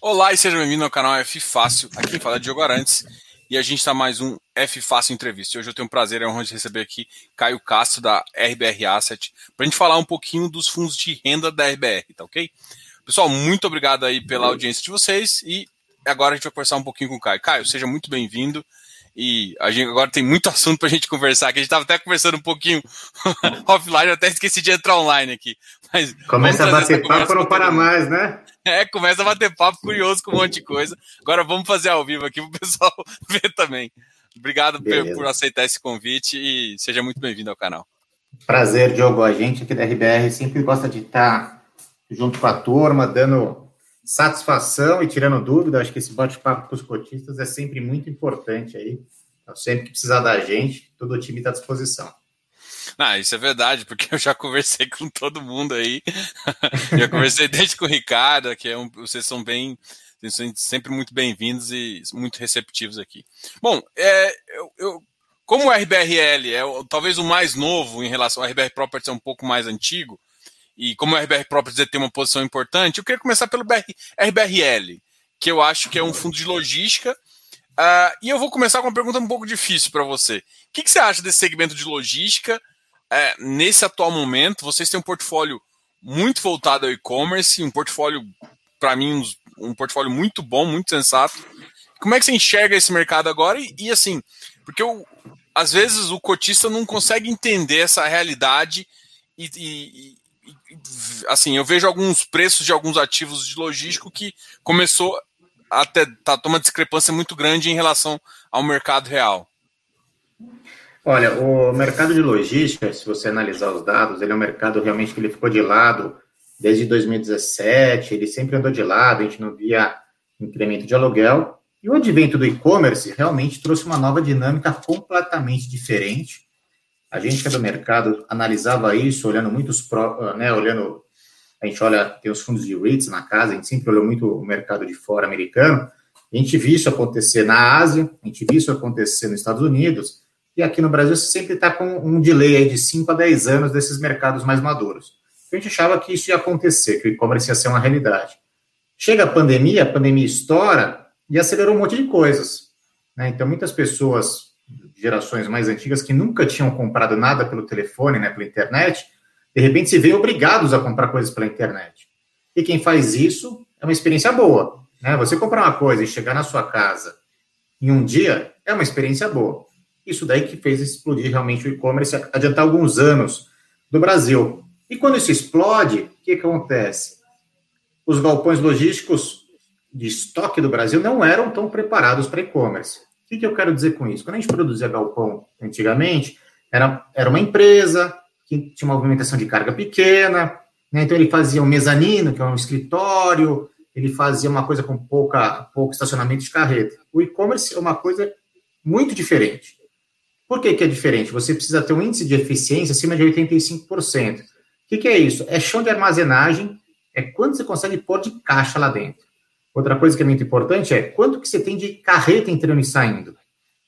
Olá e seja bem-vindo ao canal F Fácil. Aqui fala é Diogo Arantes e a gente está mais um F Fácil Entrevista. Hoje eu tenho o prazer e a honra de receber aqui Caio Castro da RBR Asset para a gente falar um pouquinho dos fundos de renda da RBR, tá ok? Pessoal, muito obrigado aí pela audiência de vocês e agora a gente vai conversar um pouquinho com o Caio. Caio, seja muito bem-vindo. E a gente agora tem muito assunto para a gente conversar, que a gente estava até conversando um pouquinho offline, eu até esqueci de entrar online aqui. Mas começa a bater papo não para mais, né? É, começa a bater papo curioso com um monte de coisa. Agora vamos fazer ao vivo aqui para o pessoal ver também. Obrigado por, por, aceitar esse convite e seja muito bem-vindo ao canal. Prazer, Diogo. A gente aqui da RBR sempre gosta de estar junto com a turma, dando satisfação e tirando dúvida. Acho que esse bate-papo com os cotistas é sempre muito importante aí. Então, sempre que precisar da gente, todo o time está à disposição. Ah, isso é verdade, porque eu já conversei com todo mundo aí. já conversei desde com o Ricardo, que é um, vocês são bem, sempre muito bem-vindos e muito receptivos aqui. Bom, é, eu, eu, como o RBRL é talvez o mais novo em relação ao RBR Properties é um pouco mais antigo, e como o RBR Properties tem uma posição importante, eu queria começar pelo BR, RBRL, que eu acho que é um fundo de logística. Uh, e eu vou começar com uma pergunta um pouco difícil para você. O que, que, você acha desse segmento de logística é, nesse atual momento? Vocês têm um portfólio muito voltado ao e-commerce, um portfólio, para mim, um, um, portfólio muito bom, muito sensato. Como é que você enxerga esse mercado agora? E, e assim, porque eu, às vezes o cotista não consegue entender essa realidade e, e, assim, eu vejo alguns preços de alguns ativos de logístico que começou a ter, tá, uma discrepância muito grande em relação ao mercado real. Olha, o mercado de logística, se você analisar os dados, ele é um mercado realmente que ele ficou de lado desde 2017, ele sempre andou de lado, a gente não via incremento de aluguel. E o advento do e-commerce realmente trouxe uma nova dinâmica completamente diferente a gente que é do mercado analisava isso, olhando muitos, pro, né, olhando, a gente olha, tem os fundos de REITs na casa, a gente sempre olhou muito o mercado de fora americano, a gente viu isso acontecer na Ásia, a gente viu isso acontecer nos Estados Unidos, e aqui no Brasil você sempre está com um delay de 5 a 10 anos desses mercados mais maduros. A gente achava que isso ia acontecer, que o e-commerce ia ser uma realidade. Chega a pandemia, a pandemia estoura e acelerou um monte de coisas. Né? Então, muitas pessoas gerações mais antigas que nunca tinham comprado nada pelo telefone, né, pela internet, de repente se veem obrigados a comprar coisas pela internet. E quem faz isso é uma experiência boa. Né? Você comprar uma coisa e chegar na sua casa em um dia é uma experiência boa. Isso daí que fez explodir realmente o e-commerce, adiantar alguns anos do Brasil. E quando isso explode, o que, acontece? Os galpões logísticos de estoque do Brasil não eram tão preparados para e-commerce. O que, que eu quero dizer com isso? Quando a gente produzia galpão antigamente, era, era uma empresa que tinha uma movimentação de carga pequena, né? então ele fazia um mezanino, que é um escritório, ele fazia uma coisa com pouca, pouco estacionamento de carreta. O e-commerce é uma coisa muito diferente. Por que, que é diferente? Você precisa ter um índice de eficiência acima de 85%. O que, que é isso? É chão de armazenagem, é quanto você consegue pôr de caixa lá dentro. Outra coisa que é muito importante é quanto que você tem de carreta entrando e saindo.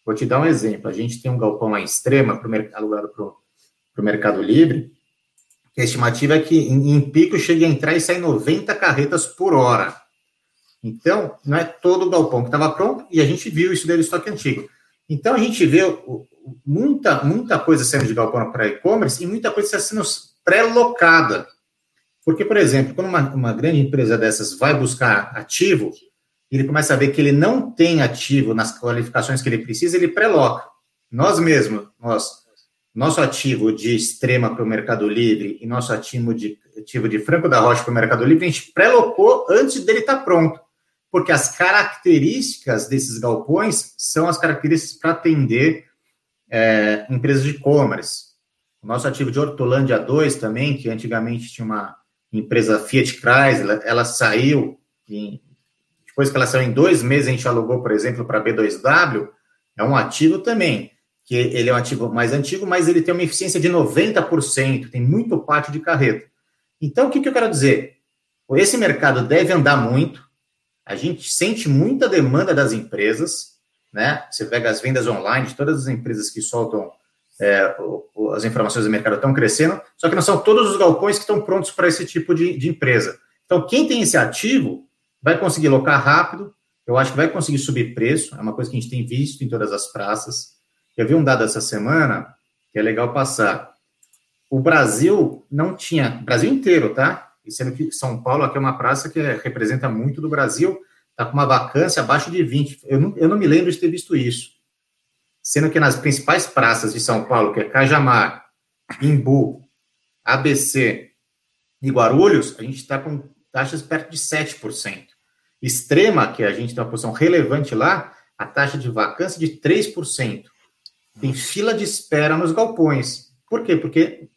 Vou te dar um exemplo. A gente tem um galpão lá em Extrema, alugado para o Mercado Livre, que a estimativa é que em, em pico chegue a entrar e sair 90 carretas por hora. Então, não é todo o galpão que estava pronto, e a gente viu isso dele estoque antigo. Então, a gente vê muita, muita coisa sendo de galpão para e-commerce e muita coisa sendo pré-locada. Porque, por exemplo, quando uma, uma grande empresa dessas vai buscar ativo, ele começa a ver que ele não tem ativo nas qualificações que ele precisa, ele pré-loca. Nós mesmos, nós, nosso ativo de extrema para o Mercado Livre e nosso ativo de, ativo de Franco da Rocha para o Mercado Livre, a gente pré-locou antes dele estar tá pronto. Porque as características desses galpões são as características para atender é, empresas de e-commerce. O nosso ativo de Hortolândia 2 também, que antigamente tinha uma, empresa Fiat Chrysler, ela saiu, em, depois que ela saiu em dois meses, a gente alugou, por exemplo, para B2W, é um ativo também, que ele é um ativo mais antigo, mas ele tem uma eficiência de 90%, tem muito pátio de carreta. Então, o que, que eu quero dizer? Esse mercado deve andar muito, a gente sente muita demanda das empresas, né? Você pega as vendas online todas as empresas que soltam é, as informações do mercado estão crescendo, só que não são todos os galpões que estão prontos para esse tipo de, de, empresa. Então, quem tem esse ativo vai conseguir locar rápido, eu acho que vai conseguir subir preço, é uma coisa que a gente tem visto em todas as praças. Eu vi um dado essa semana que é legal passar. O Brasil não tinha, Brasil inteiro, tá? Sendo que São Paulo aqui é uma praça que é, representa muito do Brasil, está com uma vacância abaixo de 20. Eu não, eu não me lembro de ter visto isso. Sendo que nas principais praças de São Paulo, que é Cajamar, Imbu, ABC e Guarulhos, a gente está com taxas perto de 7%. Extrema, que a gente tem uma posição relevante lá, a taxa de vacância de 3%. Tem fila de espera nos galpões. Por quê? Porque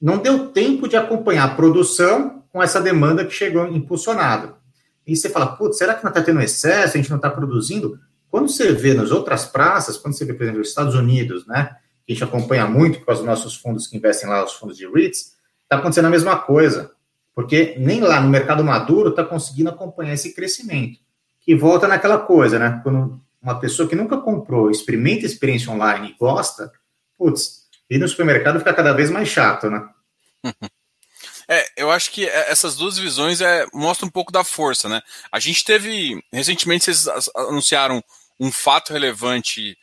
não deu tempo de acompanhar a produção com essa demanda que chegou impulsionada. E você fala, putz, será que não está tendo excesso, a gente não está produzindo? Quando você vê nas outras praças, quando você vê, por exemplo, os Estados Unidos, né, que a gente acompanha muito causa dos nossos fundos que investem lá, os fundos de REITs, está acontecendo a mesma coisa. Porque nem lá no mercado maduro está conseguindo acompanhar esse crescimento. Que volta naquela coisa, né? Quando uma pessoa que nunca comprou, experimenta a experiência online e gosta, putz, ir no supermercado fica cada vez mais chato, né? É, eu acho que essas duas visões é, mostram um pouco da força, né? A gente teve, recentemente vocês anunciaram um fato relevante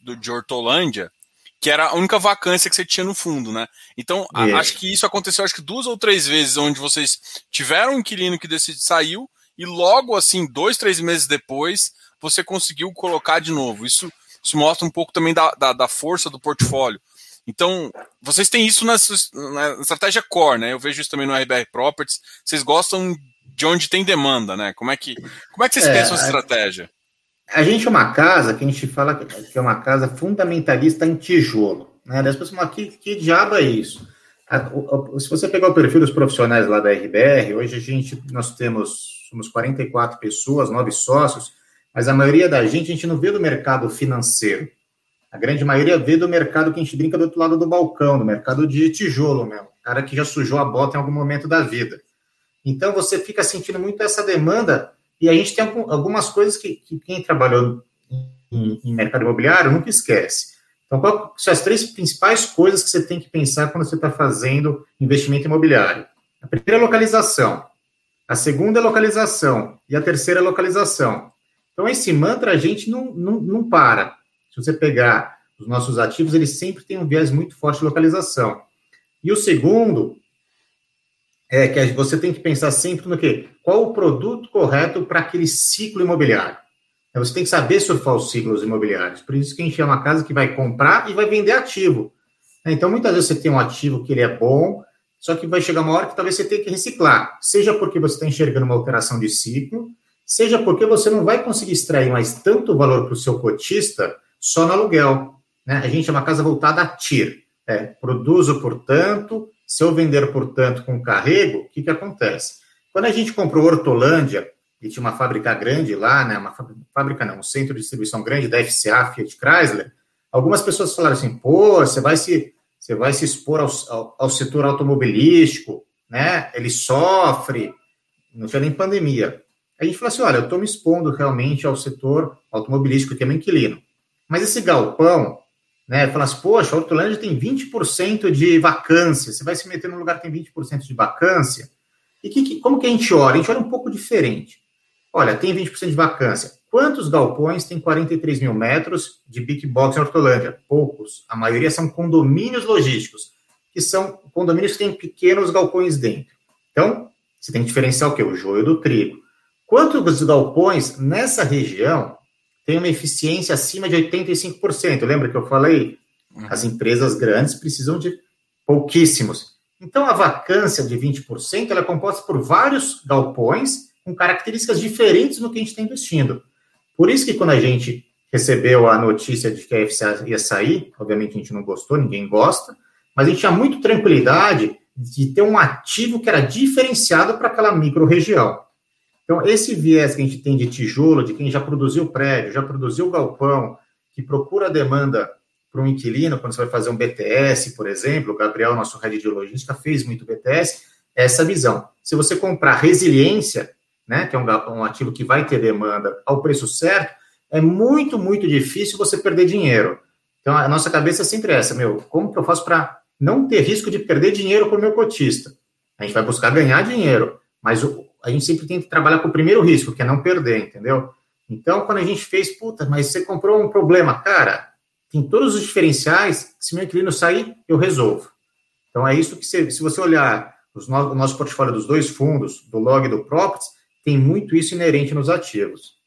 do, de Hortolândia, que era a única vacância que você tinha no fundo, né? Então, a, acho que isso aconteceu acho que duas ou três vezes, onde vocês tiveram um inquilino que decide, saiu, e logo assim, dois, três meses depois, você conseguiu colocar de novo. Isso, isso mostra um pouco também da, da, da força do portfólio. Então, vocês têm isso na, na, estratégia core, né? Eu vejo isso também no RBR Properties. Vocês gostam de onde tem demanda, né? Como é que, como é que vocês é, pensam essa estratégia? A gente é uma casa que a gente fala que é uma casa fundamentalista em tijolo. Né? As pessoas falam, que, que diabo é isso? Se você pegar o perfil dos profissionais lá da RBR, hoje a gente, nós temos, somos 44 pessoas, nove sócios, mas a maioria da gente, a gente não vê do mercado financeiro. A grande maioria vê do mercado que a gente brinca do outro lado do balcão, do mercado de tijolo mesmo. Cara que já sujou a bota em algum momento da vida. Então você fica sentindo muito essa demanda e a gente tem algumas coisas que, que quem trabalhou em, em, mercado imobiliário nunca esquece. Então, quais são as três principais coisas que você tem que pensar quando você está fazendo investimento imobiliário? A primeira é localização, a segunda é localização e a terceira é localização. Então, esse mantra a gente não, não, não para. Se você pegar os nossos ativos, eles sempre têm um viés muito forte de localização. E o segundo é que você tem que pensar sempre no quê? Qual o produto correto para aquele ciclo imobiliário? Então, você tem que saber surfar os ciclos imobiliários. Por isso que a gente é uma casa que vai comprar e vai vender ativo. Então, muitas vezes você tem um ativo que ele é bom, só que vai chegar uma hora que talvez você tenha que reciclar. Seja porque você está enxergando uma alteração de ciclo, seja porque você não vai conseguir extrair mais tanto valor para o seu cotista só no aluguel. Né? A gente é uma casa voltada a TIR. É, produzo, portanto, se eu vender, portanto, com carrego, o que, que acontece? Quando a gente comprou Hortolândia, e tinha uma fábrica grande lá, né, uma fábrica não, um centro de distribuição grande da FCA, Fiat Chrysler, algumas pessoas falaram assim, pô, você vai se, você vai se expor ao, ao, ao setor automobilístico, né, ele sofre, não tinha nem pandemia. A gente falou assim, olha, eu estou me expondo realmente ao setor automobilístico, que é meu inquilino. Mas esse galpão, né, fala assim, poxa, a Hortolândia tem 20% de vacância, você vai se meter num lugar que tem 20% de vacância, e que, que, como que a gente olha? A gente olha um pouco diferente. Olha, tem 20% de vacância. Quantos galpões tem 43 mil metros de big box em Hortolândia? Poucos. A maioria são condomínios logísticos, que são condomínios que têm pequenos galpões dentro. Então, você tem que diferenciar o quê? O joio do trigo. Quantos galpões nessa região tem uma eficiência acima de 85%? Lembra que eu falei? Uhum. As empresas grandes precisam de pouquíssimos. Então, a vacância de 20% ela é composta por vários galpões com características diferentes no que a gente está investindo. Por isso que quando a gente recebeu a notícia de que a FCA ia sair, obviamente a gente não gostou, ninguém gosta, mas a gente tinha muito tranquilidade de ter um ativo que era diferenciado para aquela micro-região. Então, esse viés que a gente tem de tijolo, de quem já produziu prédio, já produziu galpão, que procura demanda para um inquilino, quando você vai fazer um BTS, por exemplo, o Gabriel, nosso head de logística, fez muito BTS, é essa visão. Se você comprar resiliência, né, que é um, um ativo que vai ter demanda ao preço certo, é muito, muito difícil você perder dinheiro. Então, a nossa cabeça é sempre essa, meu, como que eu faço para não ter risco de perder dinheiro para o meu cotista? A gente vai buscar ganhar dinheiro, mas o, a gente sempre tem que trabalhar com o primeiro risco, que é não perder, entendeu? Então, quando a gente fez, puta, mas você comprou um problema, cara, tem todos os diferenciais, se meu inquilino sair, eu resolvo. Então, é isso que, você, se você olhar os no, o nosso portfólio dos dois fundos, do log e do Properties, tem muito isso inerente nos ativos.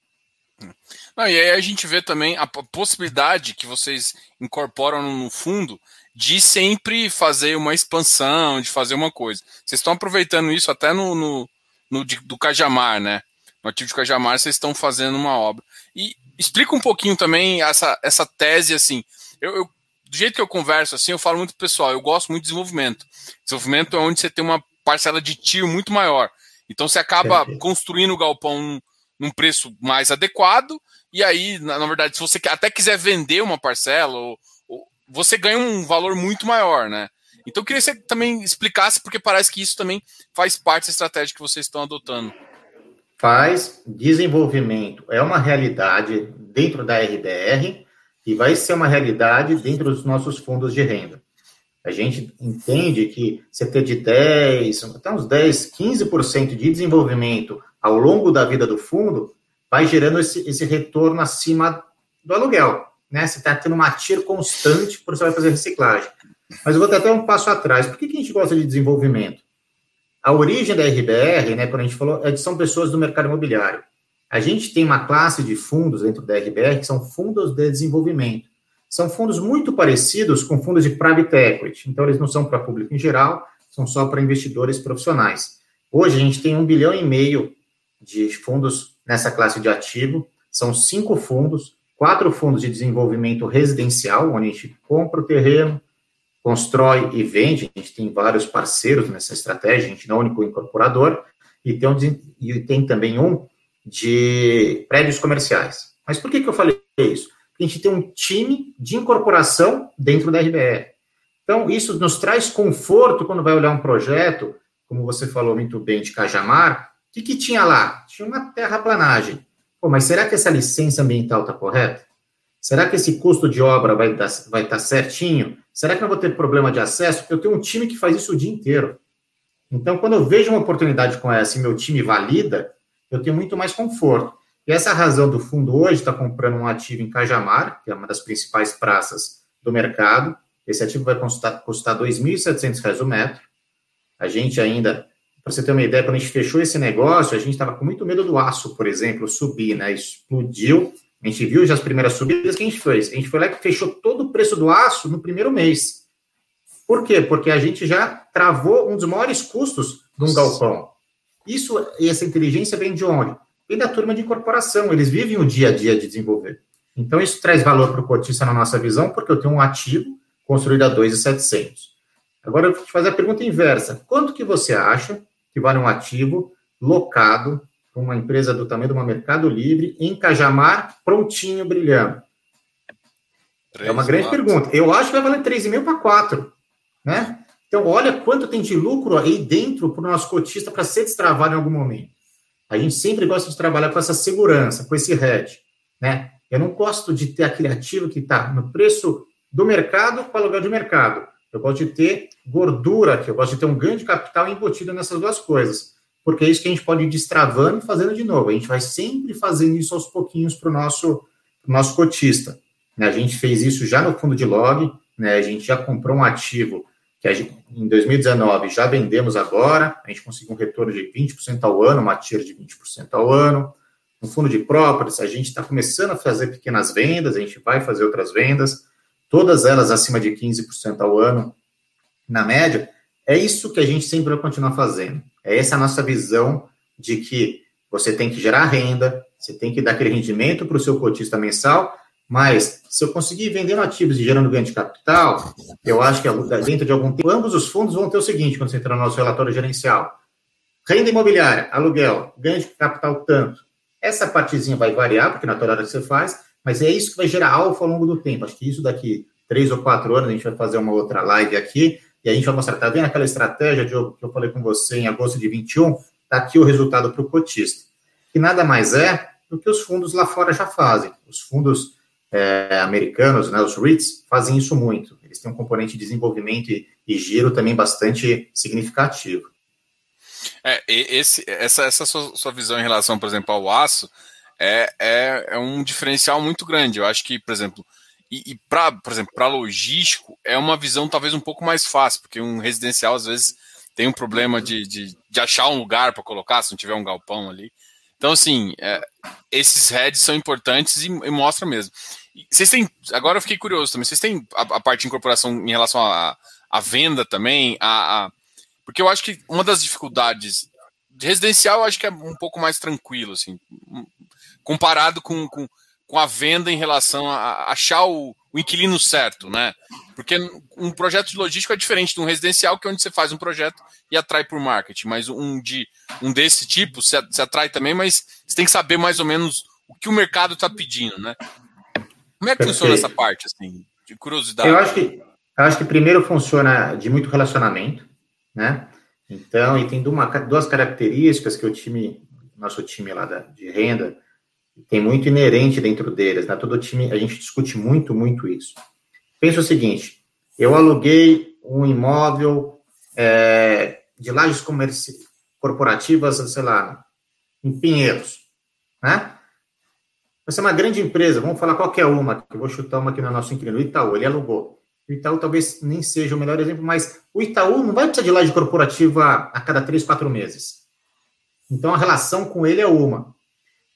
Não, e aí a gente vê também a possibilidade que vocês incorporam no fundo de sempre fazer uma expansão, de fazer uma coisa. Vocês estão aproveitando isso até no, no, no do Cajamar, né? No ativo de Cajamar, vocês estão fazendo uma obra. E explica um pouquinho também essa, essa tese, assim. Eu, eu, do jeito que eu converso, assim, eu falo muito pessoal, eu gosto muito de desenvolvimento. Desenvolvimento é onde você tem uma parcela de tiro muito maior. Então você acaba construindo o galpão num, num preço mais adequado, e aí, na, na, verdade, se você até quiser vender uma parcela, ou, ou, você ganha um valor muito maior, né? Então eu queria que você também explicasse, porque parece que isso também faz parte da estratégia que vocês estão adotando. Faz desenvolvimento, é uma realidade dentro da RBR e vai ser uma realidade dentro dos nossos fundos de renda. A gente entende que você ter de 10, até uns 10, 15% de desenvolvimento ao longo da vida do fundo vai gerando esse, esse retorno acima do aluguel. Né? Você está tendo uma TIR constante porque você vai fazer reciclagem. Mas eu vou até um passo atrás. Por que, que a gente gosta de desenvolvimento? A origem da RBR, né, quando a gente falou, é de são pessoas do mercado imobiliário. A gente tem uma classe de fundos dentro da RBR que são fundos de desenvolvimento. São fundos muito parecidos com fundos de private equity. Então, eles não são para público em geral, são só para investidores profissionais. Hoje, a gente tem um bilhão e meio de fundos nessa classe de ativo. São cinco fundos, quatro fundos de desenvolvimento residencial, onde a gente compra o terreno, constrói e vende. A gente tem vários parceiros nessa estratégia, a gente não é o único incorporador, e tem, um, e tem também um de prédios comerciais. Mas por que, que eu falei isso? Porque a gente tem um time de incorporação dentro da RBR. Então, isso nos traz conforto quando vai olhar um projeto, como você falou muito bem, de Cajamar. O que, que tinha lá? Tinha uma terraplanagem. Pô, mas será que essa licença ambiental está correta? Será que esse custo de obra vai estar vai tá certinho? Será que não vou ter problema de acesso? Porque eu tenho um time que faz isso o dia inteiro. Então, quando eu vejo uma oportunidade com essa e meu time valida, eu tenho muito mais conforto. E essa é razão do fundo hoje está comprando um ativo em Cajamar, que é uma das principais praças do mercado. Esse ativo vai custar, custar R$ 2.700 o metro. A gente ainda, para você ter uma ideia, quando a gente fechou esse negócio, a gente estava com muito medo do aço, por exemplo, subir, né? Explodiu a gente viu já as primeiras subidas que a gente fez. A gente foi lá e fechou todo o preço do aço no primeiro mês. Por quê? Porque a gente já travou um dos maiores custos de um galpão. Isso e essa inteligência vem de onde? Vem da turma de incorporação. Eles vivem o dia a dia de desenvolver. Então, isso traz valor para o cotista na nossa visão, porque eu tenho um ativo construído a 2,700. Agora, eu vou te fazer a pergunta inversa. Quanto que você acha que vale um ativo locado uma empresa do tamanho de uma Mercado Livre, em Cajamar, prontinho, brilhando? é uma grande quatro. pergunta. Eu acho que vai valer 3,5 para 4, né? Então, olha quanto tem de lucro aí dentro para o nosso cotista para ser destravado em algum momento. A gente sempre gosta de trabalhar com essa segurança, com esse hedge, né? Eu não gosto de ter aquele ativo que está no preço do mercado com aluguel de mercado. Eu gosto de ter gordura, que eu gosto de ter um ganho de capital embutido nessas duas coisas porque é isso que a gente pode ir destravando e fazendo de novo. A gente vai sempre fazendo isso aos pouquinhos para o nosso, nosso cotista. Né? A gente fez isso já no fundo de log, né? a gente já comprou um ativo que em 2019 já vendemos agora, a gente conseguiu um retorno de 20% ao ano, uma tira de 20% ao ano. No fundo de properties, a gente está começando a fazer pequenas vendas, a gente vai fazer outras vendas, todas elas acima de 15% ao ano, na média. É isso que a gente sempre vai continuar fazendo. É essa a nossa visão de que você tem que gerar renda, você tem que dar aquele rendimento para o seu cotista mensal, mas se eu conseguir vendendo ativos e gerando ganho de capital, eu acho que dentro de algum tempo, ambos os fundos vão ter o seguinte, quando você entrar no nosso relatório gerencial. Renda imobiliária, aluguel, ganho de capital tanto. Essa partezinha vai variar, porque na hora que você faz, mas é isso que vai gerar alfa ao longo do tempo. Acho que isso daqui três ou quatro anos, a gente vai fazer uma outra live aqui, e a gente vai mostrar, tá vendo aquela estratégia, Diogo, que eu falei com você em agosto de 21? Tá aqui o resultado para o cotista. Que nada mais é do que os fundos lá fora já fazem. Os fundos é, americanos, né, os REITs, fazem isso muito. Eles têm um componente de desenvolvimento e, e giro também bastante significativo. É, esse, essa, essa sua, sua visão em relação, por exemplo, ao aço é, é, é um diferencial muito grande. Eu acho que, por exemplo, e, e por exemplo, para logístico, é uma visão talvez um pouco mais fácil, porque um residencial às vezes tem um problema de, de, de achar um lugar para colocar, se não tiver um galpão ali. Então, assim, é, esses heads são importantes e, e mostra mesmo. E vocês têm. Agora eu fiquei curioso também. Vocês têm a, a parte de incorporação em relação à venda também? A, a, porque eu acho que uma das dificuldades de residencial eu acho que é um pouco mais tranquilo, assim, comparado com, com, com a venda em relação a achar o, o, inquilino certo, né? Porque um projeto de logística é diferente de um residencial, que é onde você faz um projeto e atrai por marketing, mas um de um desse tipo se, se atrai também, mas você tem que saber mais ou menos o que o mercado está pedindo, né? Como é que Perfeito. funciona essa parte, assim, de curiosidade? Eu acho que, eu acho que primeiro funciona de muito relacionamento, né? Então, e tem duas características que o time, nosso time lá da, de renda, tem muito inerente dentro deles, né? Todo time, a gente discute muito, muito isso. Pensa o seguinte, eu aluguei um imóvel é, de lajes comerci corporativas, sei lá, em Pinheiros, né? Vai ser uma grande empresa, vamos falar qualquer uma, que eu vou chutar uma aqui no nosso inquilino, o Itaú, ele alugou. O Itaú talvez nem seja o melhor exemplo, mas o Itaú não vai precisar de laje corporativa a cada três, quatro meses. Então a relação com ele é uma.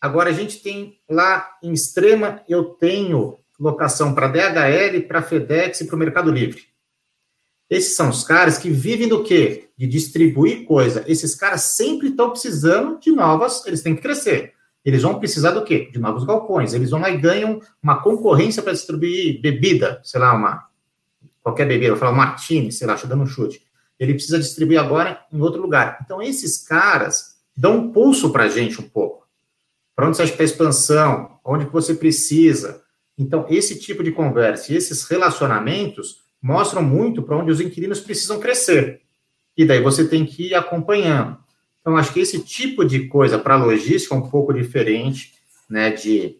Agora, a gente tem lá em Extrema, eu tenho locação para DHL, para FedEx e para o Mercado Livre. Esses são os caras que vivem do quê? De distribuir coisa. Esses caras sempre estão precisando de novas, eles têm que crescer. Eles vão precisar do quê? De novos galpões. Eles vão lá e ganham uma concorrência para distribuir bebida, sei lá, uma qualquer bebida, falar um martini, sei lá, estou dando um chute. Ele precisa distribuir agora em outro lugar. Então, esses caras dão um pulso para a gente um pouco para onde você acha que está a expansão, onde você precisa. Então, esse tipo de conversa e esses relacionamentos mostram muito para onde os inquilinos precisam crescer. E daí você tem que ir acompanhando. Então, acho que esse tipo de coisa para logística é um pouco diferente né, de,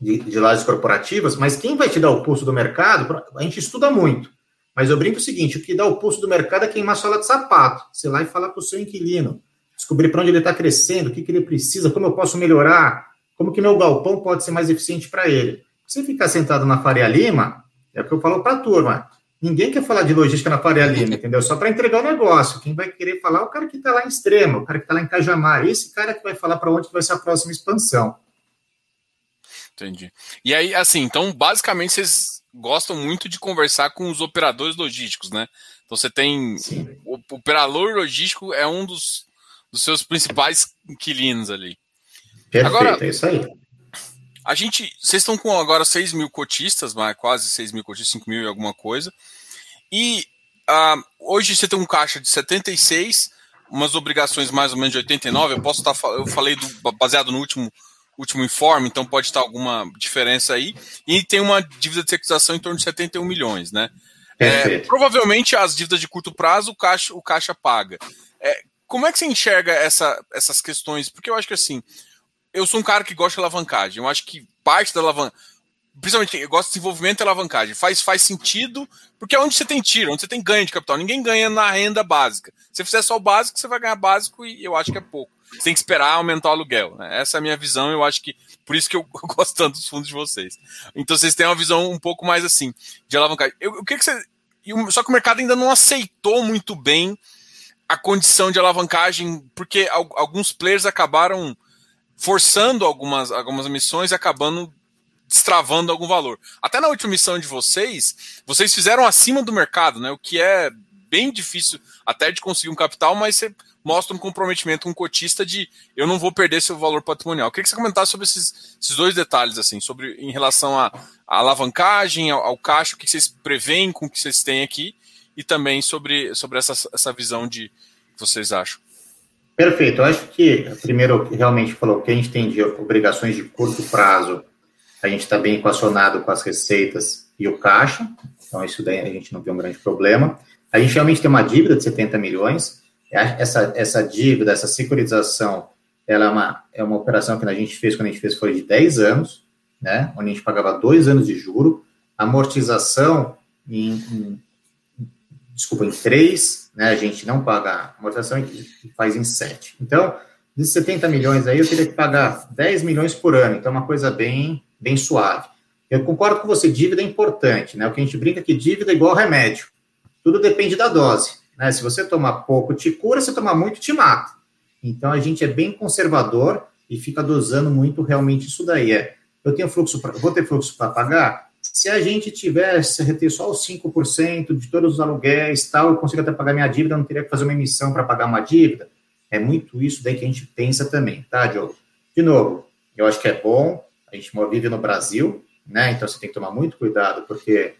de, de lajes corporativas, mas quem vai te dar o pulso do mercado, a gente estuda muito. Mas eu brinco o seguinte: o que dá o pulso do mercado é queimar sola de sapato. Você lá e falar para o seu inquilino descobrir para onde ele está crescendo, o que, que ele precisa, como eu posso melhorar, como que meu galpão pode ser mais eficiente para ele. Se ficar sentado na Faria Lima, é o que eu falo para a turma, ninguém quer falar de logística na Faria Lima, entendeu? Só para entregar o negócio. Quem vai querer falar é o cara que está lá em Extrema, o cara que está lá em Cajamar. Esse cara que vai falar para onde vai ser a próxima expansão. Entendi. E aí, assim, então, basicamente, vocês gostam muito de conversar com os operadores logísticos, né? Então, você tem. Sim. O operador logístico é um dos dos seus principais inquilinos ali. Perfeito, agora, é isso aí. A gente, vocês estão com agora 6 mil cotistas, quase 6 mil cotistas, 5 mil e alguma coisa. E uh, hoje você tem um caixa de 76, umas obrigações mais ou menos de 89. Eu posso estar, tá eu falei do, baseado no último, último informe, então pode estar alguma diferença aí. E tem uma dívida de securitização em torno de 71 milhões, né? É, provavelmente as dívidas de curto prazo o caixa, o caixa paga. É, como é que você enxerga essa, essas questões? Porque eu acho que assim, eu sou um cara que gosta de alavancagem. Eu acho que parte da alavancagem, principalmente eu gosto de desenvolvimento e alavancagem, faz, faz sentido, porque é onde você tem tiro, onde você tem ganho de capital. Ninguém ganha na renda básica. Se você fizer só o básico, você vai ganhar básico e eu acho que é pouco. Você tem que esperar aumentar o aluguel. Né? Essa é a minha visão, eu acho que. Por isso que eu gosto tanto dos fundos de vocês. Então vocês têm uma visão um pouco mais assim, de alavancagem. Eu, o que, que você. Só que o mercado ainda não aceitou muito bem a condição de alavancagem, porque alguns players acabaram forçando algumas, algumas missões e acabando destravando algum valor. Até na última missão de vocês, vocês fizeram acima do mercado, né? O que é bem difícil até de conseguir um capital, mas você mostra um comprometimento com um cotista de eu não vou perder seu valor patrimonial. Eu queria que você comentasse sobre esses, esses dois detalhes, assim, sobre em relação à, alavancagem, ao, ao caixa, o que vocês preveem com o que vocês têm aqui, e também sobre, sobre essa, essa visão de que vocês acham. Perfeito. Eu acho que, primeiro, realmente falou que a gente tem de obrigações de curto prazo, a gente está bem equacionado com as receitas e o caixa, então isso daí a gente não tem um grande problema. A gente realmente tem uma dívida de 70 milhões, essa, essa dívida, essa securitização, ela é uma, é uma operação que a gente fez quando a gente fez foi de 10 anos, né, onde a gente pagava dois anos de juro, amortização em, em desculpa, em três, né? A gente não paga amortização e faz em 7. Então, de 70 milhões aí, eu teria que pagar 10 milhões por ano. Então, é uma coisa bem, bem suave. Eu concordo com você, dívida é importante, né? O que a gente brinca é que dívida é igual remédio. Tudo depende da dose. Né? Se você tomar pouco, te cura, se tomar muito, te mata. Então, a gente é bem conservador e fica dosando muito realmente isso daí. É, eu tenho fluxo, pra, vou ter fluxo para pagar? Se a gente tivesse reter só os 5% de todos os aluguéis, tal, eu consigo até pagar minha dívida, não teria que fazer uma emissão para pagar uma dívida. É muito isso daí que a gente pensa também, tá, Diogo? De novo, eu acho que é bom, a gente vive no Brasil, né? Então você tem que tomar muito cuidado, porque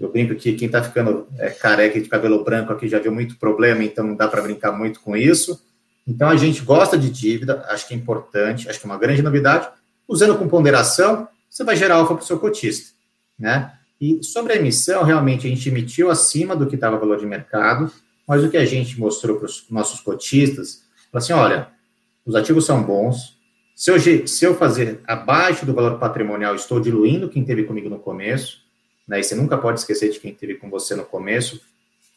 eu brinco que quem está ficando é, careca de cabelo branco aqui já viu muito problema, então não dá para brincar muito com isso. Então a gente gosta de dívida, acho que é importante, acho que é uma grande novidade. Usando com ponderação, você vai gerar alfa para o seu cotista, né? E sobre a emissão, realmente a gente emitiu acima do que estava o valor de mercado, mas o que a gente mostrou para os nossos cotistas, assim, olha, os ativos são bons, se eu, se eu fazer abaixo do valor patrimonial, estou diluindo quem teve comigo no começo, né? E você nunca pode esquecer de quem teve com você no começo,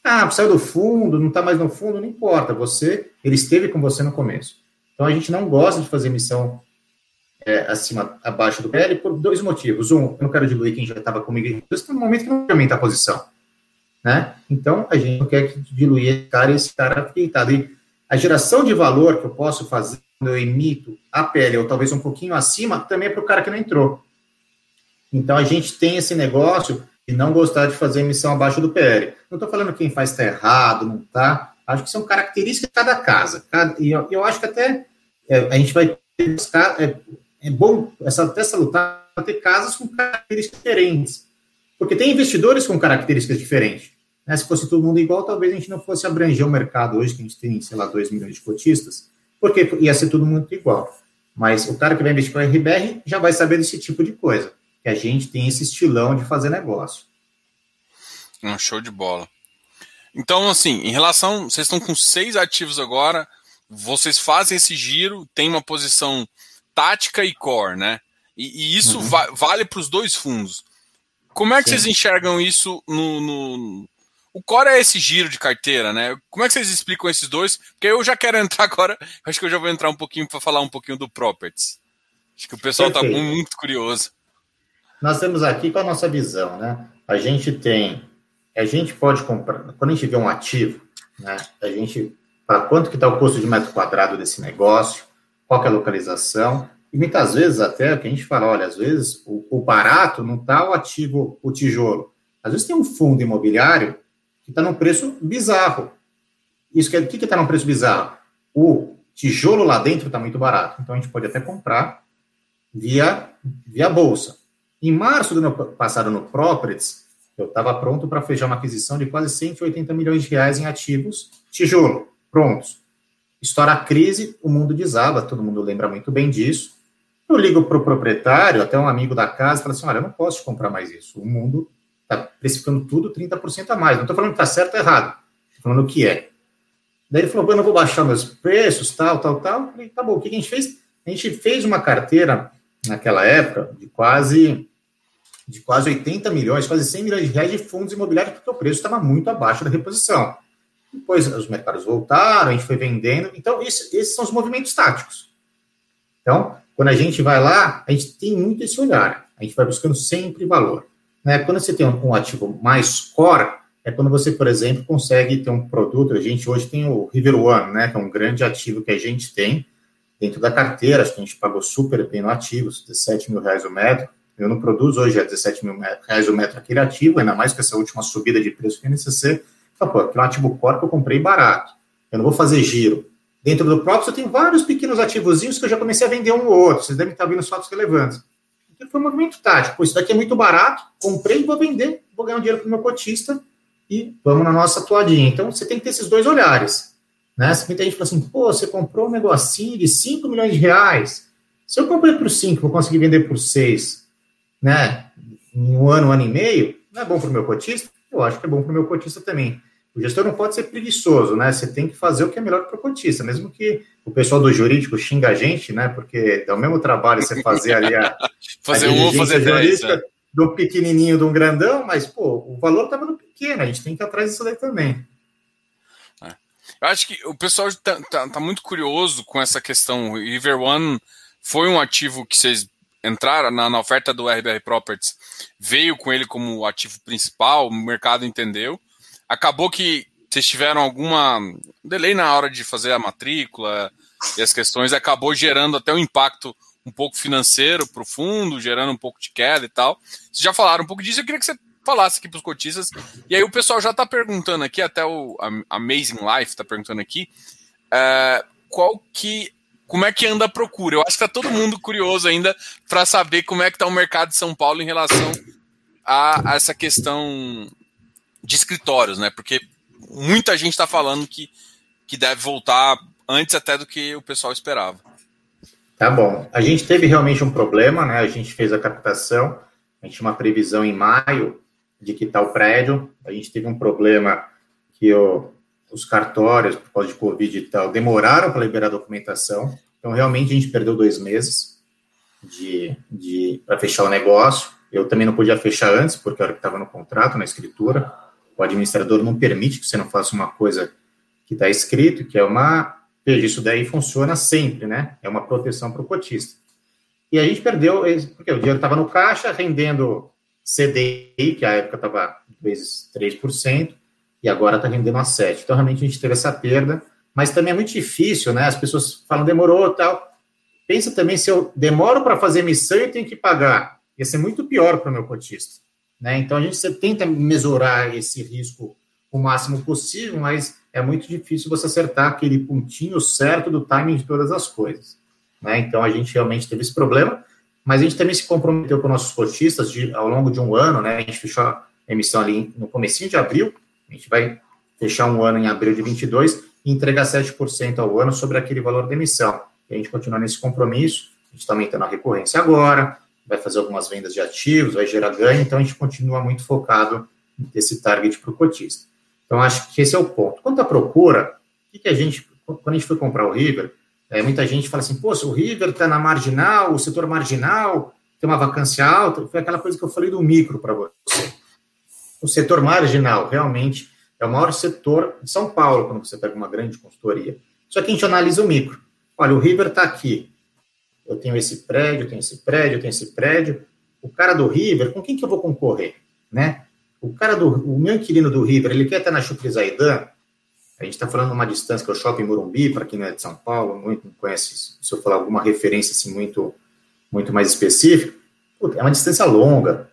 ah, saiu do fundo, não está mais no fundo, não importa. Você, ele esteve com você no começo. Então a gente não gosta de fazer emissão é, acima, abaixo do PL por dois motivos. Um, eu não quero diluir quem já estava comigo no momento que não aumenta a posição. Né? Então a gente não quer diluir esse cara esse cara deitado. E a geração de valor que eu posso fazer quando eu emito a PL, ou talvez um pouquinho acima, também é para o cara que não entrou. Então a gente tem esse negócio e não gostar de fazer emissão abaixo do PL. Não estou falando que quem faz está errado, não está. Acho que são características de cada casa. E eu, eu acho que até é, a gente vai buscar. É, é bom essa, essa lutar ter casas com características diferentes. Porque tem investidores com características diferentes. Né? Se fosse todo mundo igual, talvez a gente não fosse abranger o mercado hoje, que a gente tem, sei lá, 2 milhões de cotistas, porque ia ser tudo muito igual. Mas o cara que vai investir com a RBR já vai saber desse tipo de coisa que a gente tem esse estilão de fazer negócio. Um show de bola. Então, assim, em relação. Vocês estão com seis ativos agora, vocês fazem esse giro, tem uma posição tática e core, né? E, e isso uhum. va vale para os dois fundos. Como é que Sim. vocês enxergam isso no, no, O core é esse giro de carteira, né? Como é que vocês explicam esses dois? Porque eu já quero entrar agora, acho que eu já vou entrar um pouquinho para falar um pouquinho do Properties. Acho que o pessoal está muito curioso nós temos aqui com a nossa visão, né? A gente tem, a gente pode comprar, quando a gente vê um ativo, né? A gente, para quanto que está o custo de metro quadrado desse negócio, qual é a localização, e muitas vezes até o que a gente fala, olha, às vezes o, o barato não está o ativo, o tijolo. Às vezes tem um fundo imobiliário que está num preço bizarro. Isso quer, o que está num preço bizarro? O tijolo lá dentro está muito barato. Então a gente pode até comprar via, via bolsa. Em março do ano passado, no Properties, eu estava pronto para fechar uma aquisição de quase 180 milhões de reais em ativos tijolo, prontos. Estoura a crise, o mundo desaba, todo mundo lembra muito bem disso. Eu ligo para o proprietário, até um amigo da casa, falo assim: olha, eu não posso comprar mais isso. O mundo está precificando tudo 30% a mais. Não estou falando que está certo ou errado, estou falando o que é. Daí ele falou: eu não vou baixar meus preços, tal, tal, tal. Eu falei: tá bom, o que a gente fez? A gente fez uma carteira naquela época, de quase de quase 80 milhões, quase 100 milhões de reais de fundos imobiliários, porque o preço estava muito abaixo da reposição. Depois os mercados voltaram, a gente foi vendendo. Então, isso, esses são os movimentos táticos. Então, quando a gente vai lá, a gente tem muito esse olhar. A gente vai buscando sempre valor. Né? Quando você tem um, um ativo mais core, é quando você, por exemplo, consegue ter um produto. A gente hoje tem o River One, né? que é um grande ativo que a gente tem, dentro da carteira, acho que a gente pagou super bem no ativo, 17 mil reais o metro. Eu não produzo hoje a 17 mil reais o metro aquele ativo, ainda mais com essa última subida de preço que NCC. Fala, pô, aqui é um ativo core que eu comprei barato. Eu não vou fazer giro. Dentro do próprio, eu tenho vários pequenos ativozinhos que eu já comecei a vender um ou outro. Vocês devem estar vendo os fatos relevantes. Então, foi um movimento tático. Pô, isso daqui é muito barato, comprei vou vender, vou ganhar um dinheiro para o meu cotista e vamos na nossa atuadinha. Então, você tem que ter esses dois olhares. Né? Muita gente fala assim, pô, você comprou um negocinho de 5 milhões de reais. Se eu comprei por 5, vou conseguir vender por 6, né? Em um ano, um ano e meio, não é bom para o meu cotista? Eu acho que é bom para o meu cotista também. O gestor não pode ser preguiçoso, né? Você tem que fazer o que é melhor para o cotista, mesmo que o pessoal do jurídico xinga a gente, né? Porque é o mesmo trabalho você fazer ali a, fazer a um, fazer jurídica dez, é. do pequenininho de um grandão, mas pô, o valor estava no pequeno, a gente tem que ir atrás disso daí também. É. Eu acho que o pessoal está tá, tá muito curioso com essa questão. O River One foi um ativo que vocês entraram na, na, oferta do RBR Properties, veio com ele como ativo principal, o mercado entendeu. Acabou que vocês tiveram alguma delay na hora de fazer a matrícula e as questões, acabou gerando até um impacto um pouco financeiro para o fundo, gerando um pouco de queda e tal. Vocês já falaram um pouco disso, eu queria que você falasse aqui para os cotistas. E aí o pessoal já está perguntando aqui, até o Amazing Life está perguntando aqui, uh, qual que como é que anda a procura? Eu acho que está todo mundo curioso ainda para saber como é que está o mercado de São Paulo em relação a, a, essa questão de escritórios, né? Porque muita gente está falando que, que deve voltar antes até do que o pessoal esperava. Tá bom. A gente teve realmente um problema, né? A gente fez a captação, a gente tinha uma previsão em maio de quitar o prédio, a gente teve um problema que o, os cartórios, por causa de Covid e tal, demoraram para liberar a documentação. Então, realmente, a gente perdeu dois meses de, de para fechar o negócio. Eu também não podia fechar antes, porque era que estava no contrato, na escritura. O administrador não permite que você não faça uma coisa que está escrito, que é uma. Veja, isso daí funciona sempre, né? É uma proteção para o cotista. E a gente perdeu, porque o dinheiro estava no caixa, rendendo CDI, que a época estava vezes 3%, e agora está rendendo a 7. Então, realmente, a gente teve essa perda, mas também é muito difícil, né? As pessoas falam, demorou tal. Pensa também, se eu demoro para fazer missão e tenho que pagar, ia ser muito pior para o meu cotista. Né? Então, a gente tenta mesurar esse risco o máximo possível, mas é muito difícil você acertar aquele pontinho certo do timing de todas as coisas. Né? Então, a gente realmente teve esse problema, mas a gente também se comprometeu com nossos cotistas de, ao longo de um ano, né? A gente fechou a emissão ali no comecinho de abril, a gente vai fechar um ano em abril de 22 e entregar 7% ao ano sobre aquele valor da emissão. E a gente continua nesse compromisso, a gente está aumentando a recorrência agora, vai fazer algumas vendas de ativos, vai gerar ganho, então a gente continua muito focado nesse target para o cotista. Então, acho que esse é o ponto. Quanto à procura, o que, a gente, quando a gente foi comprar o River, é, muita gente fala assim, se o River está na marginal, o setor marginal, tem uma vacância alta, foi aquela coisa que eu falei do micro para você o setor marginal realmente é o maior setor de São Paulo, quando você pega uma grande consultoria. Só que a gente analisa o micro. Olha, o River está aqui. Eu tenho esse prédio, eu tenho esse prédio, eu tenho esse prédio. O cara do River, com quem que eu vou concorrer? Né? O cara do, o meu inquilino do River, ele quer estar na Chuprizaidan, a gente está falando uma distância que é o Shopping Morumbi, para quem não é de São Paulo, muito não conhece, se eu falar alguma referência assim, muito, muito mais específica, é uma distância longa.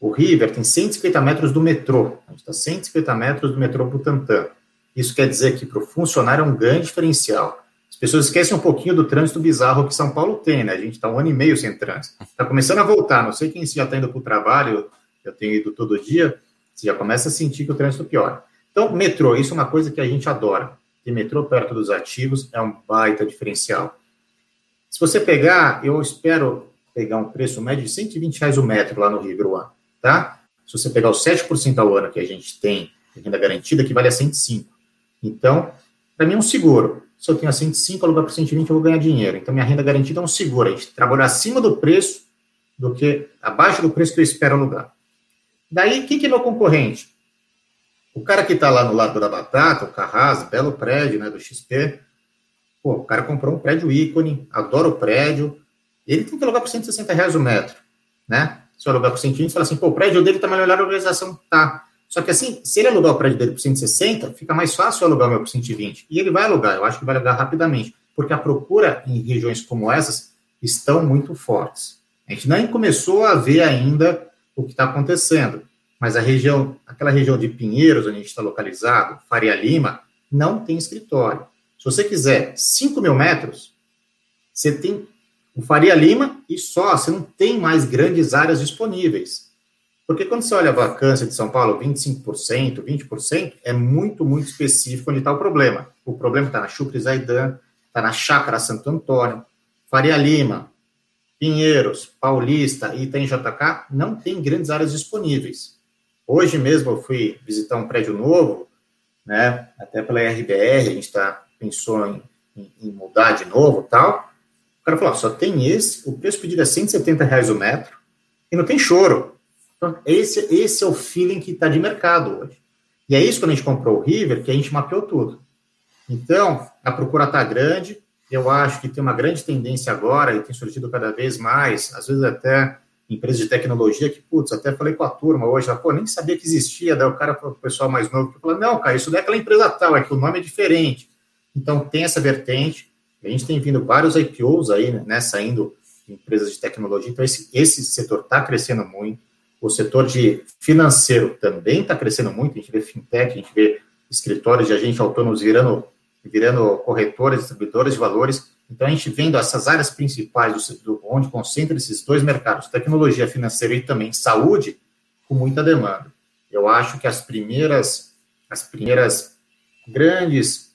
O River tem 150 metros do metrô. A gente está 150 metros do metrô Butantã. Isso quer dizer que para o funcionário é um grande diferencial. As pessoas esquecem um pouquinho do trânsito bizarro que São Paulo tem, né? A gente está um ano e meio sem trânsito. Está começando a voltar. Não sei quem já está indo para o trabalho, eu tenho ido todo dia, você já começa a sentir que o trânsito piora. Então, metrô, isso é uma coisa que a gente adora. Ter metrô perto dos ativos é um baita diferencial. Se você pegar, eu espero pegar um preço médio de 120 reais o metro lá no River One tá? Se você pegar os 7% ao ano que a gente tem de renda garantida, que vale a 105. Então, para mim é um seguro. Se eu tenho a 105, alugar por 120, eu vou ganhar dinheiro. Então, minha renda garantida é um seguro. A gente trabalha acima do preço do que, abaixo do preço que eu espero alugar. Daí, quem que é meu concorrente? O cara que está lá no lado da Batata, o Carras, belo prédio, né, do XP, pô, o cara comprou um prédio ícone, adora o prédio, ele tem que alugar por 160 reais o metro, né? se eu alugar por 120, fala assim, pô, o prédio dele está melhor a organização, tá. Só que assim, se ele alugar o prédio dele por 160, fica mais fácil alugar o meu por 120. E ele vai alugar, eu acho que vai alugar rapidamente, porque a procura em regiões como essas estão muito fortes. A gente nem começou a ver ainda o que está acontecendo, mas a região, aquela região de Pinheiros, onde a gente está localizado, Faria Lima, não tem escritório. Se você quiser 5 mil metros, você tem o Faria Lima e só, você não tem mais grandes áreas disponíveis. Porque quando você olha a vacância de São Paulo, 25%, 20%, é muito, muito específico onde está o problema. O problema está na Chucre Zaidan, está na Chácara Santo Antônio, Faria Lima, Pinheiros, Paulista Itaim JK, não tem grandes áreas disponíveis. Hoje mesmo eu fui visitar um prédio novo, né, até pela RBR, a gente tá, pensou em, em, em mudar de novo tal, o cara falou, só tem esse, o preço pedido é 170 reais o metro, e não tem choro. Então, esse, esse é o feeling que está de mercado hoje. E é isso quando a gente comprou o River, que a gente mapeou tudo. Então, a procura está grande, eu acho que tem uma grande tendência agora, e tem surgido cada vez mais, às vezes até empresas de tecnologia, que, putz, até falei com a turma hoje, pô, nem sabia que existia, daí o cara, o pessoal mais novo, que fala, não, cara, isso daí é aquela empresa tal, é que o nome é diferente. Então, tem essa vertente, a gente tem vindo vários IPOs aí, né, saindo de empresas de tecnologia, então esse, esse setor está crescendo muito, o setor de financeiro também está crescendo muito, a gente vê fintech, a gente vê escritórios de agente autônomos virando, virando corretores, distribuidores de valores, então, a gente vendo essas áreas principais do, do, onde concentra esses dois mercados, tecnologia financeira e também saúde, com muita demanda. Eu acho que as primeiras, as primeiras grandes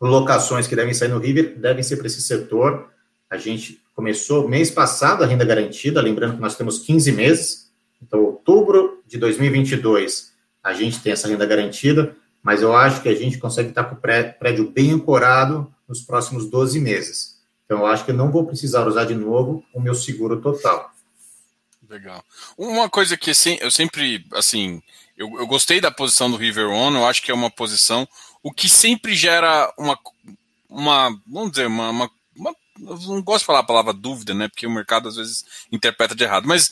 locações que devem sair no River devem ser para esse setor. A gente começou mês passado a renda garantida, lembrando que nós temos 15 meses. Então, outubro de 2022, a gente tem essa renda garantida, mas eu acho que a gente consegue estar com o prédio bem ancorado nos próximos 12 meses. Então, eu acho que eu não vou precisar usar de novo o meu seguro total. Legal. Uma coisa que eu sempre, assim, eu, eu gostei da posição do River One, eu acho que é uma posição, o que sempre gera uma, uma vamos dizer, uma, uma, uma não gosto de falar a palavra dúvida, né, porque o mercado às vezes interpreta de errado, mas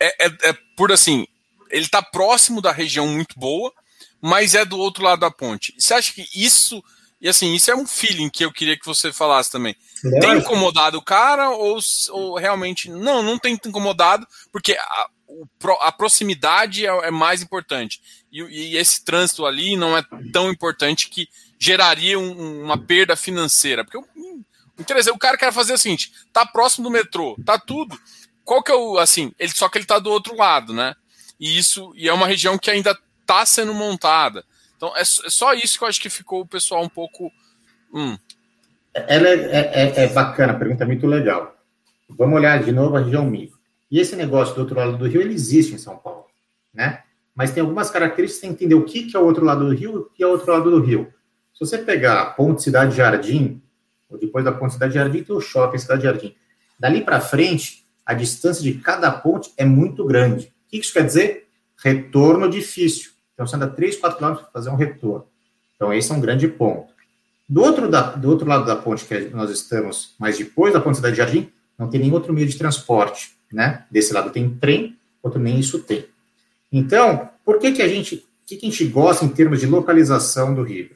é, é, é por assim, ele está próximo da região muito boa, mas é do outro lado da ponte. Você acha que isso e assim, isso é um feeling que eu queria que você falasse também. É, tem incomodado o cara ou, ou, realmente. Não, não tem incomodado, porque a, a proximidade é, é, mais importante. E, e, esse trânsito ali não é tão importante que geraria um, uma perda financeira. Porque o, o cara quer fazer o seguinte: tá próximo do metrô, tá tudo. Qual que é o. Assim, ele, só que ele tá do outro lado, né? E isso e é uma região que ainda está sendo montada. Então é, é, só isso que eu acho que ficou o pessoal um pouco. Hum. Ela é, é, é, é bacana, pergunta é muito legal. Vamos olhar de novo a região micro. E esse negócio do outro lado do rio, ele existe em São Paulo, né? Mas tem algumas características, você entender o que, que é o outro lado do rio e que é o outro lado do rio. Se você pegar a Ponte Cidade Jardim, ou depois da Ponte Cidade Jardim, tem o shopping Cidade Jardim. Dali para frente, a distância de cada ponte é muito grande. O que isso quer dizer? Retorno difícil. Então, você anda 3, 4 quilômetros para fazer um retorno. Então, esse é um grande ponto. Do outro, da, do outro lado da ponte que nós estamos, mais depois da ponte Cidade Jardim, não tem nenhum outro meio de transporte, né? Desse lado tem trem, outro nem isso tem. Então, por que que a gente, que, que a gente gosta em termos de localização do Rio?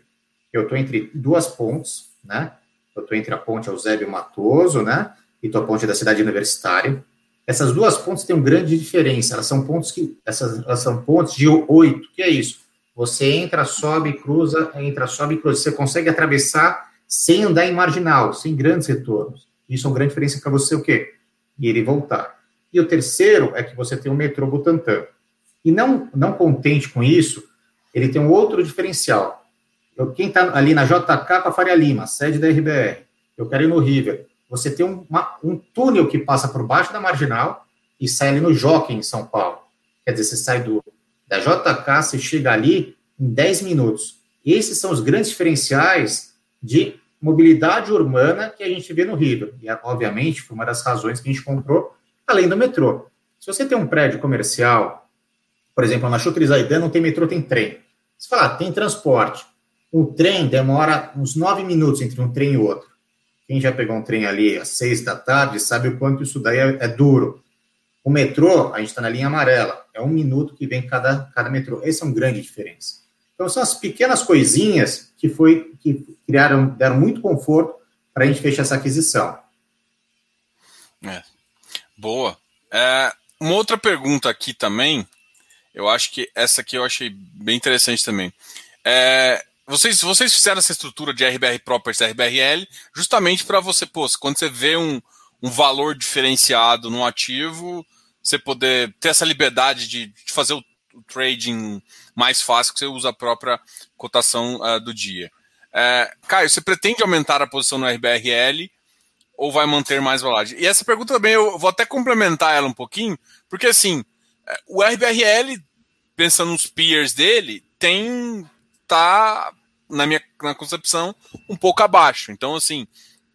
Eu estou entre duas pontes, né? Eu estou entre a ponte Eusébio Matoso, né? E a ponte da cidade universitária. Essas duas pontes têm uma grande diferença. Elas são pontos que essas elas são pontos de oito. Que é isso? Você entra, sobe, cruza, entra, sobe, cruza. Você consegue atravessar sem andar em marginal, sem grandes retornos. Isso é uma grande diferença para você o quê? Ir e voltar. E o terceiro é que você tem o metrô Butantã. E não, não contente com isso, ele tem um outro diferencial. Eu, quem está ali na JK com a Faria Lima, sede da RBR, eu quero ir no River, você tem uma, um túnel que passa por baixo da marginal e sai ali no Jockey, em São Paulo. Quer dizer, você sai do, da JK, você chega ali em 10 minutos. Esses são os grandes diferenciais de mobilidade urbana que a gente vê no Rio. E, obviamente, foi uma das razões que a gente comprou, além do metrô. Se você tem um prédio comercial, por exemplo, na Chucri Zaidan não tem metrô, tem trem. Você fala, ah, tem transporte. O trem demora uns nove minutos entre um trem e outro. Quem já pegou um trem ali às seis da tarde sabe o quanto isso daí é, é duro. O metrô, a gente está na linha amarela, é um minuto que vem cada, cada metrô. Essa é uma grande diferença. Então, são as pequenas coisinhas que, foi, que criaram, deram muito conforto para a gente fechar essa aquisição. É. Boa. É, uma outra pergunta aqui também, eu acho que essa aqui eu achei bem interessante também. É, vocês, vocês fizeram essa estrutura de RBR Properties, RBRL, justamente para você, pô, quando você vê um, um valor diferenciado no ativo, você poder ter essa liberdade de, de fazer o, o, trading mais fácil, que você usa a própria cotação uh, do dia. É, Caio, você pretende aumentar a posição no RBRL ou vai manter mais valagem? E essa pergunta também eu vou até complementar ela um pouquinho, porque assim, é, o RBRL, pensando nos peers dele, tem tá na minha na concepção, um pouco abaixo. Então, assim,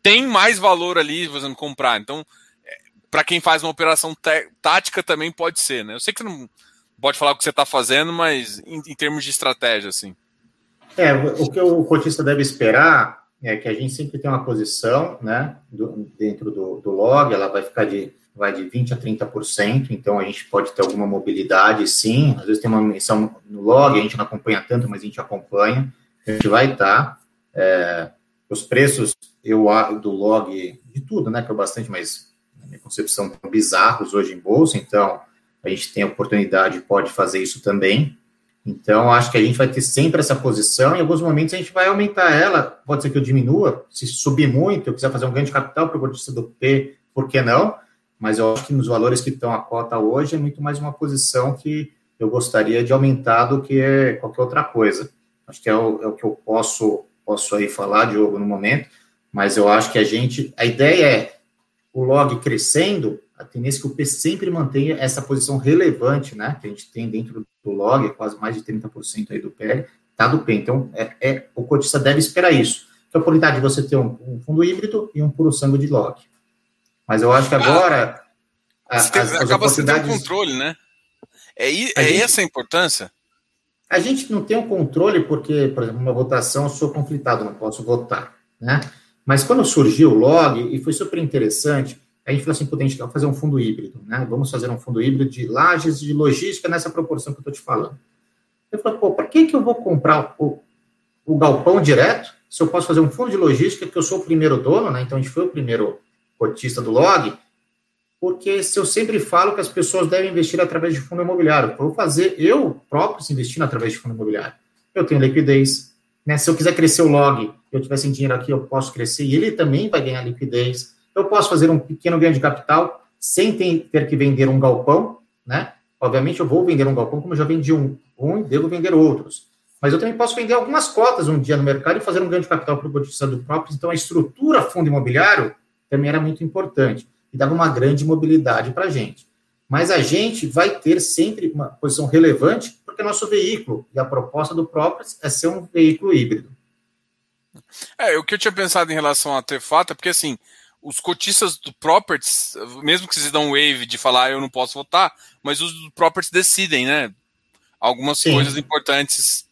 tem mais valor ali, fazendo comprar. Então, é, para quem faz uma operação tática também pode ser, né? Eu sei que você não pode falar o que você está fazendo, mas em, em, termos de estratégia, assim. É, o que o cotista deve esperar é que a gente sempre tem uma posição, né, do, dentro do, do log, ela vai ficar de vai de 20% a 30%, então a gente pode ter alguma mobilidade, sim. Às vezes tem uma menção no log, a gente não acompanha tanto, mas a gente acompanha. A gente vai estar. É, os preços eu do log, de tudo, né, que é bastante, mas na minha concepção, bizarros hoje em bolsa, então a gente tem a oportunidade, pode fazer isso também. Então, acho que a gente vai ter sempre essa posição. Em alguns momentos, a gente vai aumentar ela. Pode ser que eu diminua. Se subir muito, eu quiser fazer um ganho de capital para o cotista do P, por que não? Mas eu acho que nos valores que estão a cota hoje, é muito mais uma posição que eu gostaria de aumentar do que qualquer outra coisa. Acho que é o, é o que eu posso, posso aí falar, Diogo, no momento. Mas eu acho que a gente. A ideia é o log crescendo, a tendência é que o P sempre mantenha essa posição relevante, né? Que a gente tem dentro do log, é quase mais de 30% aí do PL, tá do P. Então, é, é, o cotista deve esperar isso. Que é a oportunidade de você ter um, um, fundo híbrido e um puro sangue de log. Mas eu acho que agora. Ah, as, as acaba oportunidades... tendo controle, né? É, é gente, essa a importância? A gente não tem um controle porque, por exemplo, uma votação eu sou conflitado, não posso votar, né? Mas quando surgiu o log, e foi super interessante, a gente falou assim, a gente quer fazer um fundo híbrido, né? Vamos fazer um fundo híbrido de lajes de logística nessa proporção que eu estou te falando. Eu falei, pô, para que, que eu vou comprar o, o galpão direto se eu posso fazer um fundo de logística que eu sou o primeiro dono, né? Então a gente foi o primeiro cotista do log, porque se eu sempre falo que as pessoas devem investir através de fundo imobiliário, eu vou fazer eu próprio investindo através de fundo imobiliário. Eu tenho liquidez, né? Se eu quiser crescer o log, eu tiver sem dinheiro aqui, eu posso crescer e ele também vai ganhar liquidez. Eu posso fazer um pequeno ganho de capital sem ter, que vender um galpão, né? Obviamente eu vou vender um galpão como eu já vendi um, um e devo vender outros. Mas eu também posso vender algumas cotas um dia no mercado e fazer um ganho de capital para o do próprio. Então a estrutura fundo imobiliário também era muito importante e dava uma grande mobilidade para a gente. Mas a gente vai ter sempre uma posição relevante porque é nosso veículo e a proposta do próprio é ser um veículo híbrido. É, o que eu tinha pensado em relação a ter fato é porque assim, os cotistas do Properties, mesmo que vocês dão um wave de falar ah, eu não posso votar, mas os do Properties decidem, né? Algumas sim. coisas importantes.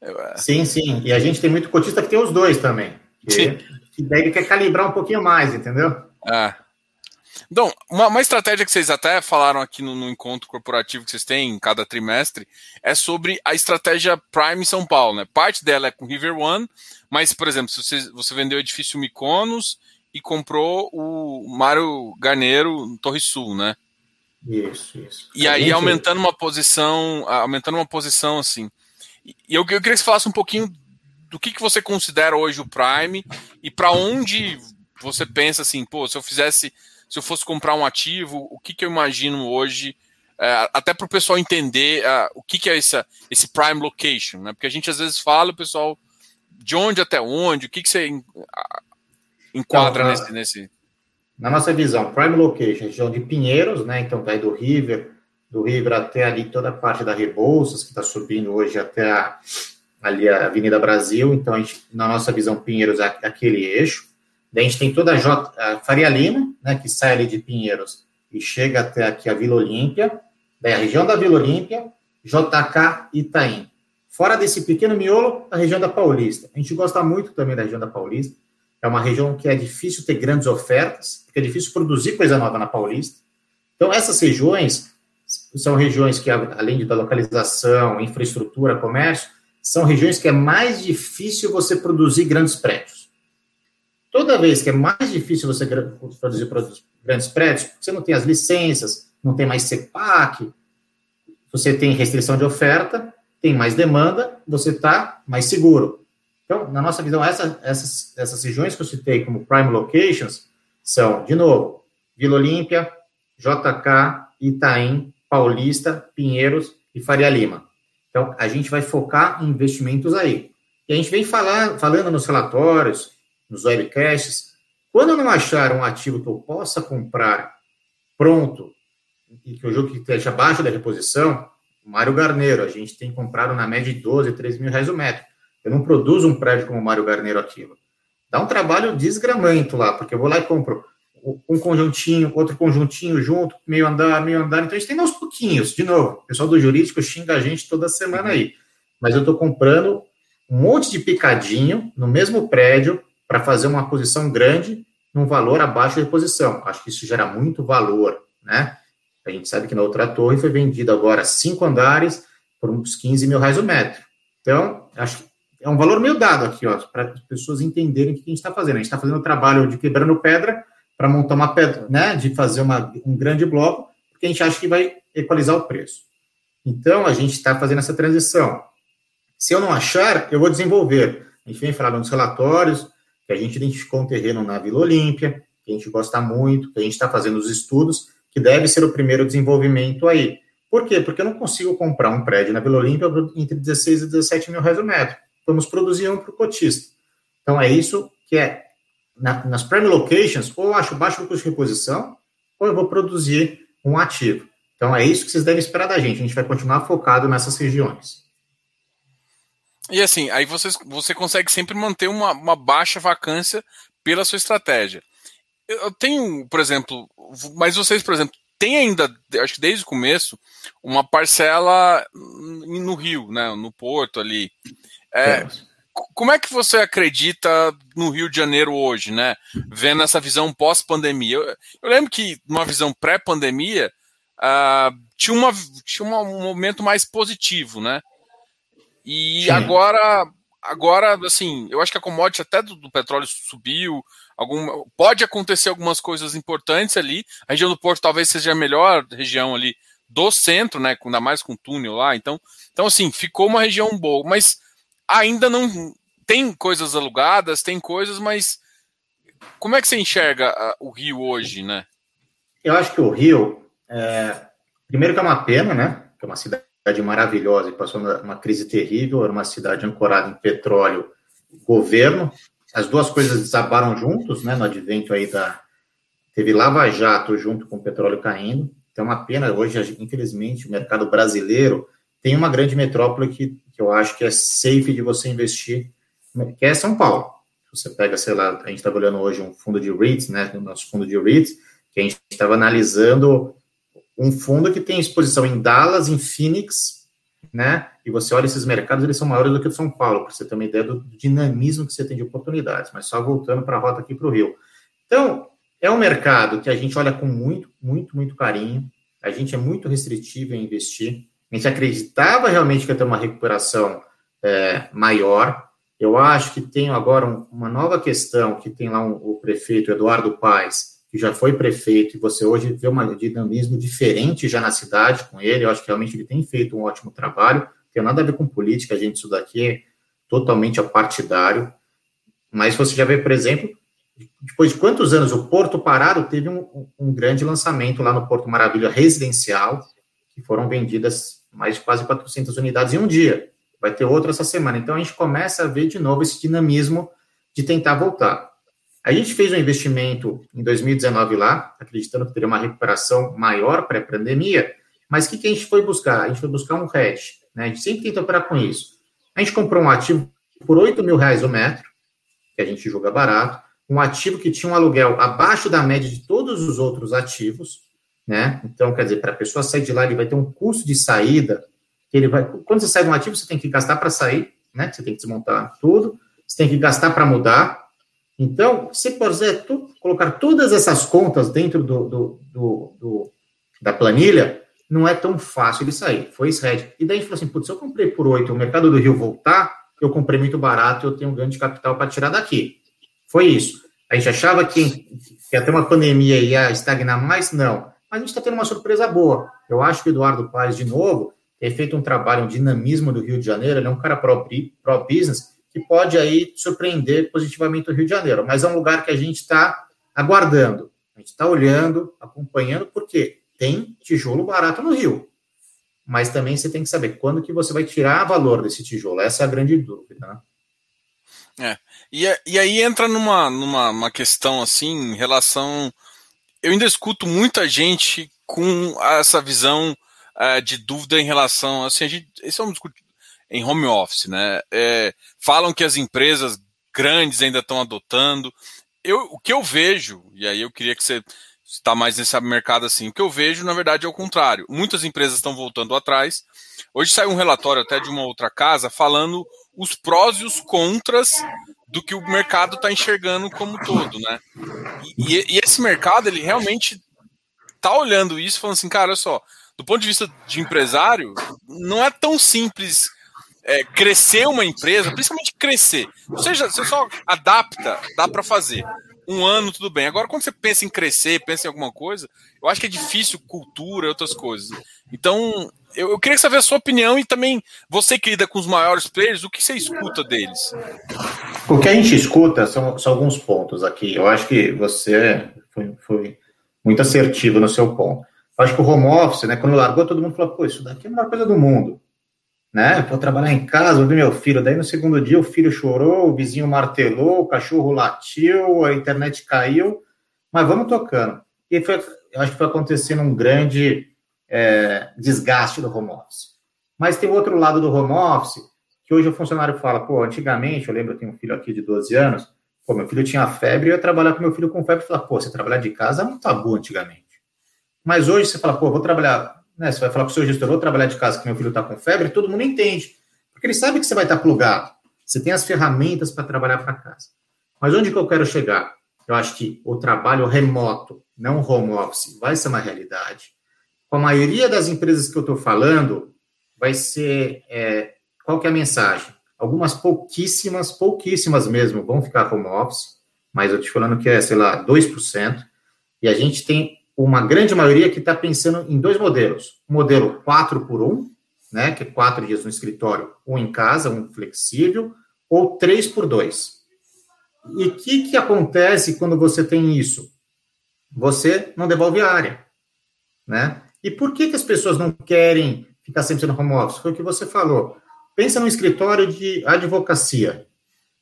É, sim, sim. E a gente tem muito cotista que tem os dois também. Que, que daí quer calibrar um pouquinho mais, entendeu? É. Então, uma, uma, estratégia que vocês até falaram aqui no, no, encontro corporativo que vocês têm em cada trimestre é sobre a estratégia Prime São Paulo, né? Parte dela é com River One, mas, por exemplo, se você, você vendeu o edifício Miconos e comprou o Mário Garneiro no Torre Sul, né? Isso, isso. E aí gente... aumentando uma posição, aumentando uma posição assim. E eu, eu queria que você falasse um pouquinho do que, que você considera hoje o Prime e para onde você pensa assim, pô, se eu fizesse se eu fosse comprar um ativo, o que, que eu imagino hoje, é, até para o pessoal entender é, o que, que é essa, esse prime location, né? Porque a gente às vezes fala, o pessoal, de onde até onde, o que, que você enquadra então, nesse, nesse. Na nossa visão, prime location, região de Pinheiros, né? Então vai do River, do River até ali toda a parte da Rebouças, que está subindo hoje até a, ali a Avenida Brasil. Então, a gente, na nossa visão, Pinheiros é aquele eixo. A gente tem toda a, J, a Faria Lima, né, que sai ali de Pinheiros e chega até aqui a Vila Olímpia. Daí a região da Vila Olímpia, JK e Itaim. Fora desse pequeno miolo, a região da Paulista. A gente gosta muito também da região da Paulista. É uma região que é difícil ter grandes ofertas, porque é difícil produzir coisa nova na Paulista. Então, essas regiões são regiões que, além da localização, infraestrutura, comércio, são regiões que é mais difícil você produzir grandes prédios. Toda vez que é mais difícil você produzir grandes prédios, você não tem as licenças, não tem mais CEPAC, você tem restrição de oferta, tem mais demanda, você está mais seguro. Então, na nossa visão, essa, essas, essas regiões que eu citei como prime locations são, de novo, Vila Olímpia, JK, Itaim, Paulista, Pinheiros e Faria Lima. Então, a gente vai focar em investimentos aí. E a gente vem falar, falando nos relatórios, nos webcasts. Quando eu não achar um ativo que eu possa comprar pronto e que o jogo que esteja abaixo da reposição, Mário Garneiro, a gente tem comprado na média de 12, 13 mil reais o metro. Eu não produzo um prédio como o Mário Garneiro ativo. Dá um trabalho desgramento lá, porque eu vou lá e compro um conjuntinho, outro conjuntinho junto, meio andar, meio andar. Então a gente tem aos pouquinhos. De novo, o pessoal do jurídico xinga a gente toda semana aí. Mas eu estou comprando um monte de picadinho no mesmo prédio para fazer uma posição grande num valor abaixo da reposição. Acho que isso gera muito valor, né? A gente sabe que na outra torre foi vendida agora cinco andares por uns 15 mil reais o metro. Então, acho que é um valor meio dado aqui, ó, para as pessoas entenderem o que a gente está fazendo. A gente está fazendo o trabalho de quebrando pedra para montar uma pedra, né, de fazer uma, um grande bloco, porque a gente acha que vai equalizar o preço. Então, a gente está fazendo essa transição. Se eu não achar, eu vou desenvolver. A gente vem falando nos relatórios, que a gente identificou um terreno na Vila Olímpia, que a gente gosta muito, que a gente está fazendo os estudos, que deve ser o primeiro desenvolvimento aí. Por quê? Porque eu não consigo comprar um prédio na Vila Olímpia entre 16 e 17 mil reais o metro. Vamos produzir um para o cotista. Então, é isso que é. Na, nas prime locations, ou eu acho baixo custo de reposição, ou eu vou produzir um ativo. Então, é isso que vocês devem esperar da gente. A gente vai continuar focado nessas regiões. E assim, aí você, você consegue sempre manter uma, uma baixa vacância pela sua estratégia. Eu tenho, por exemplo, mas vocês, por exemplo, têm ainda, acho que desde o começo, uma parcela no Rio, né, no Porto ali. É, como é que você acredita no Rio de Janeiro hoje, né? Vendo essa visão pós-pandemia. Eu, eu, lembro que numa visão pré-pandemia uh, tinha, uma, tinha um momento mais positivo, né? E Sim. agora, agora, assim, eu acho que a commodity até do, do, petróleo subiu. Algum, pode acontecer algumas coisas importantes ali. A região do Porto talvez seja a melhor região ali do centro, né? Ainda mais com túnel lá. Então, então assim, ficou uma região boa, mas ainda não tem coisas alugadas, tem coisas, mas como é que você enxerga o Rio hoje, né? Eu acho que o Rio, é, primeiro que é uma pena, né? Que é uma cidade cidade maravilhosa e passou uma crise terrível, era uma cidade ancorada em petróleo, governo. As duas coisas desabaram juntos, né, no advento aí da... Teve Lava Jato junto com o petróleo caindo. Então, é uma pena, hoje, infelizmente, o mercado brasileiro tem uma grande metrópole que, que eu acho que é safe de você investir, que é São Paulo. Você pega, sei lá, a gente está olhando hoje um fundo de REITs, né, o nosso fundo de REITs, que a gente estava analisando um fundo que tem exposição em Dallas, em Phoenix, né? E você olha esses mercados, eles são maiores do que o São Paulo, para você ter uma ideia do dinamismo que você tem de oportunidades. Mas só voltando para a rota aqui para o Rio. Então, é um mercado que a gente olha com muito, muito, muito carinho. A gente é muito restritivo em investir. A gente acreditava realmente que ia ter uma recuperação é, maior. Eu acho que tem agora um, uma nova questão que tem lá um, o prefeito Eduardo Paes, que já foi prefeito, e você hoje vê um dinamismo diferente já na cidade com ele, eu acho que realmente ele tem feito um ótimo trabalho, tem nada a ver com política, gente, isso daqui é totalmente apartidário, mas você já vê, por exemplo, depois de quantos anos o Porto Parado teve um, um grande lançamento lá no Porto Maravilha residencial, que foram vendidas mais de quase 400 unidades em um dia. Vai ter outro essa semana. Então a gente começa a ver de novo esse dinamismo de tentar voltar. A gente fez um investimento em 2019 lá, acreditando que teria uma recuperação maior pré-pandemia, mas o que, que, a gente foi buscar? A gente foi buscar um hedge, né? A gente sempre tenta operar com isso. A gente comprou um ativo por 8 mil reais o metro, que a gente julga barato, um ativo que tinha um aluguel abaixo da média de todos os outros ativos, né? Então, quer dizer, para a pessoa sair de lá, ele vai ter um custo de saída, ele vai. Quando você sai de um ativo, você tem que gastar para sair, né? Você tem que desmontar tudo, você tem que gastar para mudar, então, se puder tu, colocar todas essas contas dentro do, do, do, do, da planilha, não é tão fácil de sair. Foi esse red. E daí a gente falou assim: putz, se eu comprei por 8 o mercado do Rio voltar, eu comprei muito barato, eu tenho um ganho de capital para tirar daqui. Foi isso. A gente achava que, que até uma pandemia ia estagnar mais? Não. Mas a gente está tendo uma surpresa boa. Eu acho que o Eduardo Paes, de novo, tem feito um trabalho, um dinamismo do Rio de Janeiro, ele é um cara pró-business, que pode aí surpreender positivamente o Rio de Janeiro. Mas é um lugar que a gente está aguardando, a gente está olhando, acompanhando, porque tem tijolo barato no Rio. Mas também você tem que saber quando que você vai tirar valor desse tijolo. Essa é a grande dúvida. Né? É. E, e aí entra numa, numa questão assim, em relação. Eu ainda escuto muita gente com essa visão uh, de dúvida em relação. Assim, a gente, esse é um em home office, né? É, falam que as empresas grandes ainda estão adotando. Eu, o que eu vejo, e aí eu queria que você está mais nesse mercado assim, o que eu vejo, na verdade, é o contrário. Muitas empresas estão voltando atrás. Hoje saiu um relatório até de uma outra casa falando os prós e os contras do que o mercado está enxergando como todo, né? E, e, esse mercado, ele realmente tá olhando isso falando assim, cara, olha só, do ponto de vista de empresário, não é tão simples é, crescer uma empresa, principalmente crescer. Ou seja, você só adapta, dá para fazer. Um ano, tudo bem. Agora, quando você pensa em crescer, pensa em alguma coisa, eu acho que é difícil cultura e outras coisas. Então, eu, eu queria saber a sua opinião e também você que lida com os maiores players, o que você escuta deles? O que a gente escuta são, são alguns pontos aqui. Eu acho que você foi, foi muito assertivo no seu ponto. Eu acho que o home office, né, quando largou, todo mundo falou, pô, isso daqui é a melhor coisa do mundo né? Vou trabalhar em casa, vou ver meu filho. Daí no segundo dia o filho chorou, o vizinho martelou, o cachorro latiu, a internet caiu, mas vamos tocando. E foi, eu acho que foi acontecendo um grande é, desgaste do home office. Mas tem outro lado do home office, que hoje o funcionário fala, pô, antigamente, eu lembro, eu tenho um filho aqui de 12 anos, pô, meu filho tinha febre, eu ia trabalhar com meu filho com febre e falar, pô, você trabalhar de casa é um tabu antigamente. Mas hoje você fala, pô, vou trabalhar né, você vai falar para o seu gestor, vou trabalhar de casa que meu filho está com febre, todo mundo entende. Porque ele sabe que você vai estar tá plugado. Você tem as ferramentas para trabalhar para casa. Mas onde que eu quero chegar? Eu acho que o trabalho remoto, não home office, vai ser uma realidade. Com a maioria das empresas que eu estou falando, vai ser. É, qual que é a mensagem? Algumas pouquíssimas, pouquíssimas mesmo, vão ficar home office, mas eu te falando que é, sei lá, 2%. E a gente tem uma grande maioria que está pensando em dois modelos. Modelo 4 por 1, né, que é quatro dias no escritório, um em casa, um flexível, ou 3 por 2. E o que, que acontece quando você tem isso? Você não devolve a área. Né? E por que, que as pessoas não querem ficar sempre no home office? Foi o que você falou. Pensa no escritório de advocacia.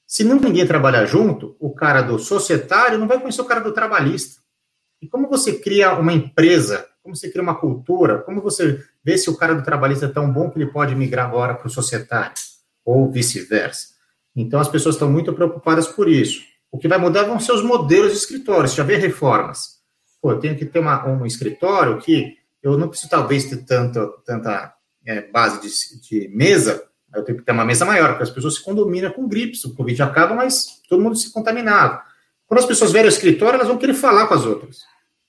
Se não ninguém trabalhar junto, o cara do societário não vai conhecer o cara do trabalhista. E como você cria uma empresa, como você cria uma cultura, como você vê se o cara do trabalhista é tão bom que ele pode migrar agora para o societário, ou vice-versa. Então, as pessoas estão muito preocupadas por isso. O que vai mudar vão ser os modelos de escritórios, já vê reformas. Pô, eu tenho que ter uma, um escritório que eu não preciso, talvez, ter tanta, tanta é, base de, de mesa, eu tenho que ter uma mesa maior, porque as pessoas se condominam com gripes, o Covid acaba, mas todo mundo se contaminava. Quando as pessoas verem o escritório, elas vão querer falar com as outras.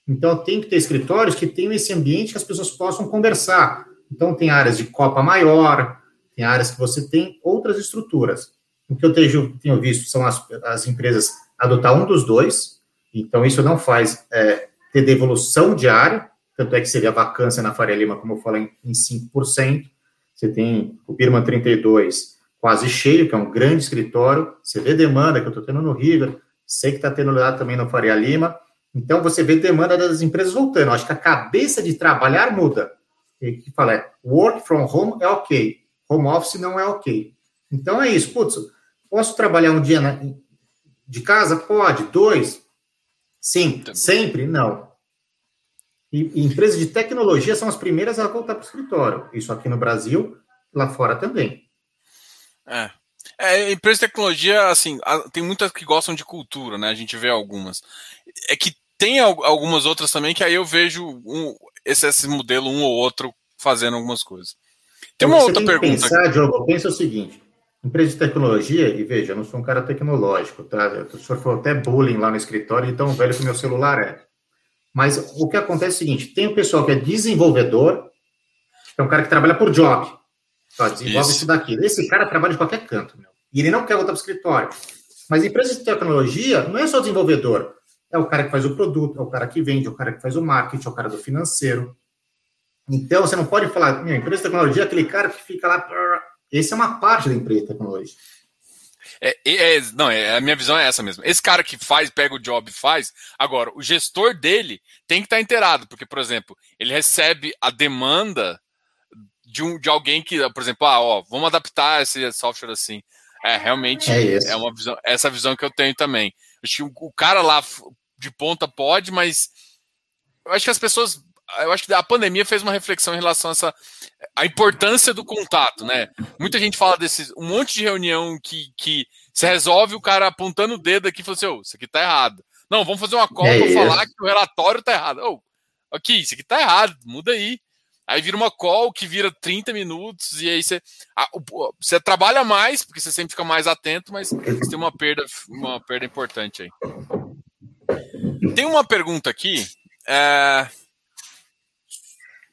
Então, tem que ter escritórios que tenham esse ambiente que as pessoas possam conversar. Então, tem áreas de copa maior, tem áreas que você tem outras estruturas. O que eu tenho, tenho visto são as, as, empresas adotar um dos dois, então isso não faz é, ter devolução de área, tanto é que seria a vacância na Faria Lima, como eu falei, em 5%. Você tem o Birman 32 quase cheio, que é um grande escritório. Você vê demanda que eu estou tendo no River, sei que está tendo lá também no Faria Lima. Então, você vê demanda das empresas voltando. Acho que a cabeça de trabalhar muda. E que fala é, work from home é ok, home office não é ok. Então, é isso. Putz, posso trabalhar um dia na, de casa? Pode. Dois? Sim. Sempre? Não. E, e empresas de tecnologia são as primeiras a voltar para o escritório. Isso aqui no Brasil, lá fora também. É. É, empresa de tecnologia, assim, tem muitas que gostam de cultura, né? A gente vê algumas. É que tem algumas outras também que aí eu vejo um, esse, esse modelo, um ou outro, fazendo algumas coisas. Tem uma outra tem pergunta. Pensar, Diogo, pensa o seguinte: empresa de tecnologia, e veja, eu não sou um cara tecnológico, tá? O senhor falou até bullying lá no escritório, então velho que meu celular é. Mas o que acontece é o seguinte: tem o pessoal que é desenvolvedor, que é um cara que trabalha por job. Só desenvolve isso. isso daqui. Esse cara trabalha de qualquer canto, meu. E ele não quer voltar para o escritório. Mas empresa de tecnologia não é só desenvolvedor. É o cara que faz o produto, é o cara que vende, é o cara que faz o marketing, é o cara do financeiro. Então, você não pode falar, minha empresa de tecnologia é aquele cara que fica lá. Esse é uma parte da empresa de tecnologia. É, é, não, é, a minha visão é essa mesmo. Esse cara que faz, pega o job e faz. Agora, o gestor dele tem que estar inteirado, porque, por exemplo, ele recebe a demanda de, um, de alguém que, por exemplo, ah, ó, vamos adaptar esse software assim. É, realmente é, é uma visão, essa visão que eu tenho também. Acho que o, o cara lá de ponta pode, mas eu acho que as pessoas. Eu acho que a pandemia fez uma reflexão em relação a essa a importância do contato, né? Muita gente fala desses um monte de reunião que, que se resolve o cara apontando o dedo aqui e falou assim: oh, isso aqui tá errado. Não, vamos fazer uma call é falar que o relatório tá errado. Oh, aqui, isso aqui tá errado, muda aí. Aí vira uma call que vira 30 minutos, e aí você, você trabalha mais, porque você sempre fica mais atento, mas você tem uma perda, uma perda importante aí. Tem uma pergunta aqui. É,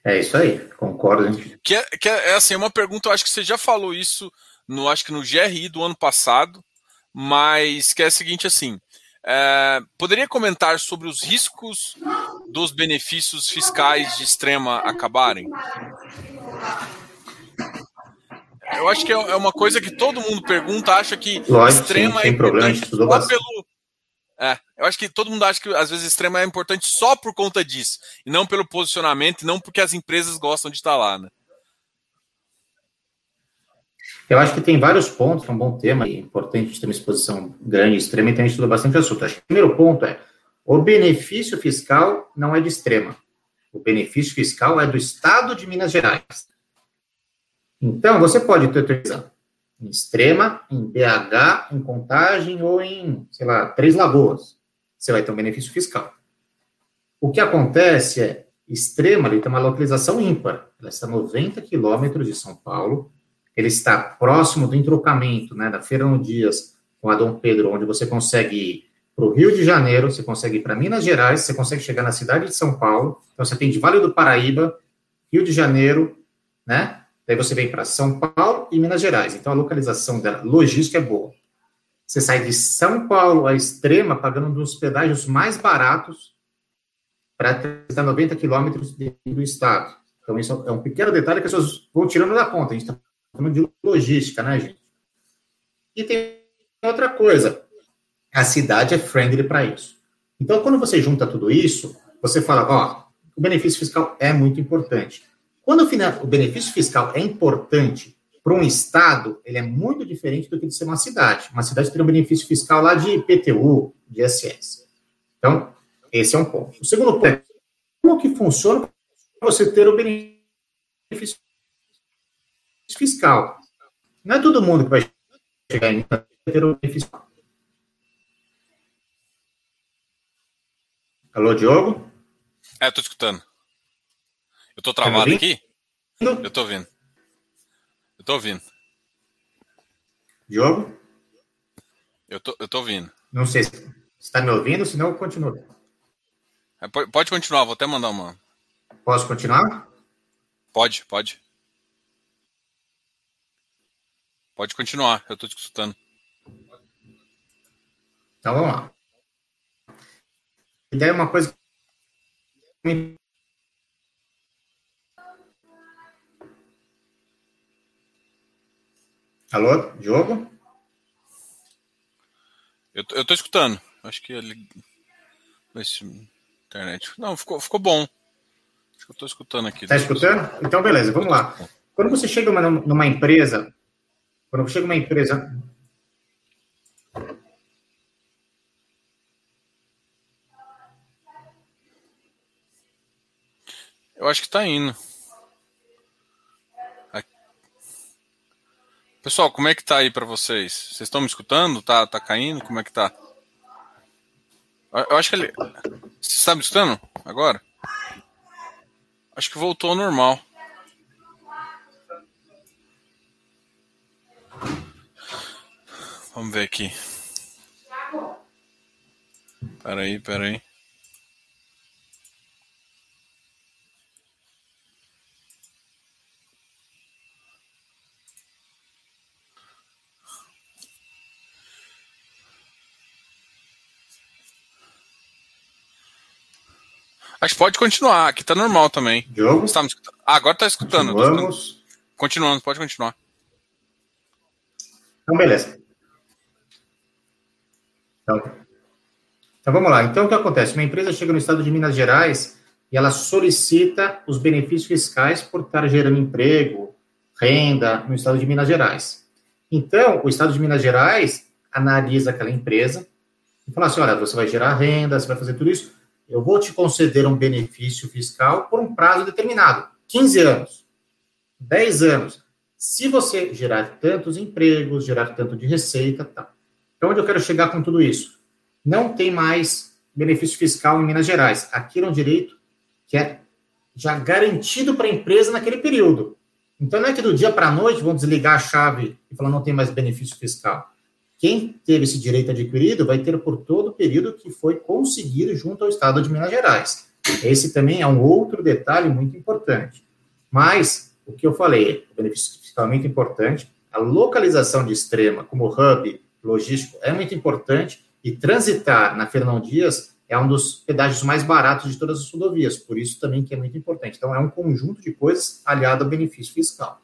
é isso aí, concordo. Que é, que é, é assim, uma pergunta, eu acho que você já falou isso no, acho que no GRI do ano passado, mas que é a seguinte assim. É, poderia comentar sobre os riscos dos benefícios fiscais de extrema acabarem? Eu acho que é, é uma coisa que todo mundo pergunta, acha que Lógico, extrema sim, é importante só pelo. É, eu acho que todo mundo acha que às vezes extrema é importante só por conta disso, e não pelo posicionamento, e não porque as empresas gostam de estar lá, né? Eu acho que tem vários pontos, é um bom tema, é importante ter uma exposição grande extrema, então a gente estuda bastante assunto. Acho que o primeiro ponto é, o benefício fiscal não é de extrema. O benefício fiscal é do Estado de Minas Gerais. Então, você pode ter utilizado em extrema, em BH, em contagem ou em, sei lá, Três Lagoas. Você vai ter um benefício fiscal. O que acontece é, extrema, ele tem uma localização ímpar. Ela está a 90 quilômetros de São Paulo, ele está próximo do entrocamento, né, da Feira no Dias com a Dom Pedro, onde você consegue ir para o Rio de Janeiro, você consegue ir para Minas Gerais, você consegue chegar na cidade de São Paulo, então você tem de Vale do Paraíba, Rio de Janeiro, né? Daí você vem para São Paulo e Minas Gerais. Então a localização dela, logística é boa. Você sai de São Paulo à extrema, pagando um dos pedágios mais baratos para 90 quilômetros do estado. Então, isso é um pequeno detalhe que as pessoas vão tirando da conta. A gente está de logística, né, gente? E tem outra coisa, a cidade é friendly para isso. Então, quando você junta tudo isso, você fala, ó, o benefício fiscal é muito importante. Quando o benefício fiscal é importante para um estado, ele é muito diferente do que de ser uma cidade. Uma cidade tem um benefício fiscal lá de IPTU, de ISS. Então, esse é um ponto. O segundo ponto é como que funciona para você ter o benefício fiscal. Não é todo mundo que vai chegar em ter o benefício fiscal. Alô, Diogo? É, tô escutando. Eu tô travado tá aqui? Eu tô ouvindo. Eu tô ouvindo. Diogo? Eu tô, eu tô ouvindo. Não sei se está me ouvindo, senão eu continuo. É, pode continuar, vou até mandar uma. Posso continuar? Pode, pode. Pode continuar, eu estou te escutando. Então vamos lá. E daí uma coisa Alô, Diogo? Eu, eu tô escutando. Acho que ele. Esse internet. Não, ficou, ficou bom. Acho que eu tô escutando aqui. Tá escutando? Então, beleza, vamos lá. Quando você chega numa, numa empresa quando chega uma empresa. Eu acho que está indo. Pessoal, como é que tá aí para vocês? Vocês estão me escutando? Tá, tá caindo? Como é que tá? Eu acho que ele. Você está me escutando agora? Acho que voltou ao normal. Vamos ver aqui. Peraí, peraí. Acho que pode continuar, aqui tá normal também. Diogo? Tá ah, agora tá escutando. Continuamos. Continuando, pode continuar. Então, beleza. Então, então vamos lá. Então o que acontece? Uma empresa chega no estado de Minas Gerais e ela solicita os benefícios fiscais por estar gerando emprego, renda no estado de Minas Gerais. Então, o estado de Minas Gerais analisa aquela empresa e fala assim: olha, você vai gerar renda, você vai fazer tudo isso, eu vou te conceder um benefício fiscal por um prazo determinado 15 anos, 10 anos. Se você gerar tantos empregos, gerar tanto de receita, tá. Então, onde eu quero chegar com tudo isso? Não tem mais benefício fiscal em Minas Gerais. Aqui é um direito que é já garantido para a empresa naquele período. Então não é que do dia para a noite vão desligar a chave e falar não tem mais benefício fiscal. Quem teve esse direito adquirido vai ter por todo o período que foi conseguido junto ao Estado de Minas Gerais. Esse também é um outro detalhe muito importante. Mas, o que eu falei, o benefício fiscal é muito importante, a localização de extrema como hub logístico é muito importante e transitar na Fernão Dias é um dos pedágios mais baratos de todas as rodovias, por isso também que é muito importante. Então, é um conjunto de coisas aliado ao benefício fiscal.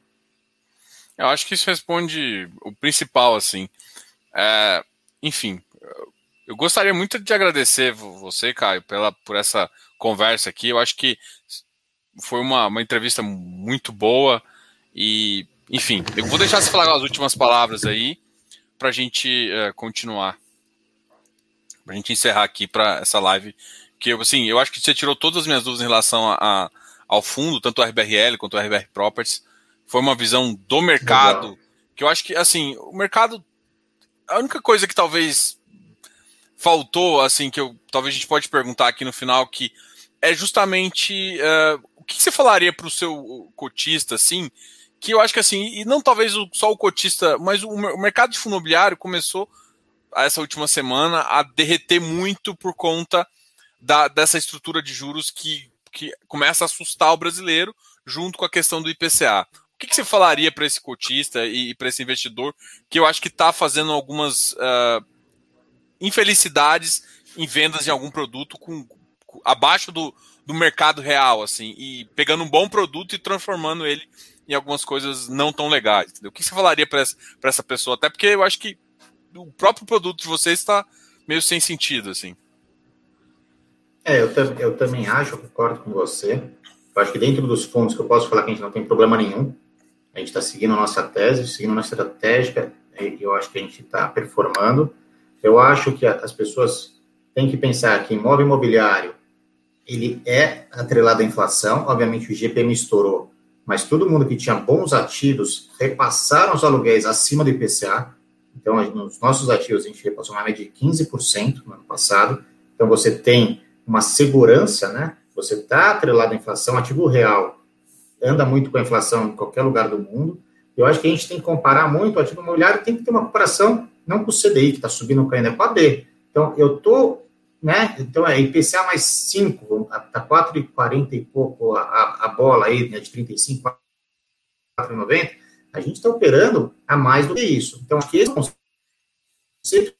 Eu acho que isso responde o principal, assim. É, enfim, eu gostaria muito de agradecer você, Caio, pela, por essa conversa aqui. Eu acho que foi uma, uma entrevista muito boa e, enfim, eu vou deixar você falar as últimas palavras aí para a gente uh, continuar, para a gente encerrar aqui para essa live. Que eu, assim, eu acho que você tirou todas as minhas dúvidas em relação a, a ao fundo, tanto o RBRL quanto o RBR Properties. Foi uma visão do mercado Legal. que eu acho que, assim, o mercado a única coisa que talvez faltou, assim, que eu talvez a gente pode perguntar aqui no final, que é justamente uh, o que você falaria para o seu cotista, assim, que eu acho que assim, e não talvez só o cotista, mas o, o mercado de fundo imobiliário começou essa última semana a derreter muito por conta da, dessa estrutura de juros que, que começa a assustar o brasileiro junto com a questão do IPCA. O que, que você falaria para esse cotista e, e para esse investidor que eu acho que está fazendo algumas uh, infelicidades em vendas de algum produto com, com abaixo do, do mercado real, assim, e pegando um bom produto e transformando ele em algumas coisas não tão legais. Entendeu? O que você falaria para essa, essa pessoa? Até porque eu acho que o próprio produto de vocês está meio sem sentido, assim. É, eu, eu também acho, eu concordo com você. Eu acho que dentro dos fundos que eu posso falar que a gente não tem problema nenhum, a gente está seguindo a nossa tese, seguindo a nossa estratégia, e eu acho que a gente está performando. Eu acho que as pessoas têm que pensar que imóvel imobiliário ele é atrelado à inflação, obviamente o GPM estourou, mas todo mundo que tinha bons ativos repassaram os aluguéis acima do IPCA, então nos nossos ativos a gente repassou uma média de 15% no ano passado, então você tem uma segurança, né? Você está atrelado à inflação, ativo real anda muito com a inflação em qualquer lugar do mundo. Eu acho que a gente tem que comparar muito o ativo imobiliário, tem que ter uma comparação não com o CDI, que está subindo caindo, é com a D. Então, eu estou, né? Então, é IPCA mais 5, está 4,40 e pouco a, a, bola aí, né, de 35, 4,90. A gente está operando a mais do que isso. Então, aqui esse conceito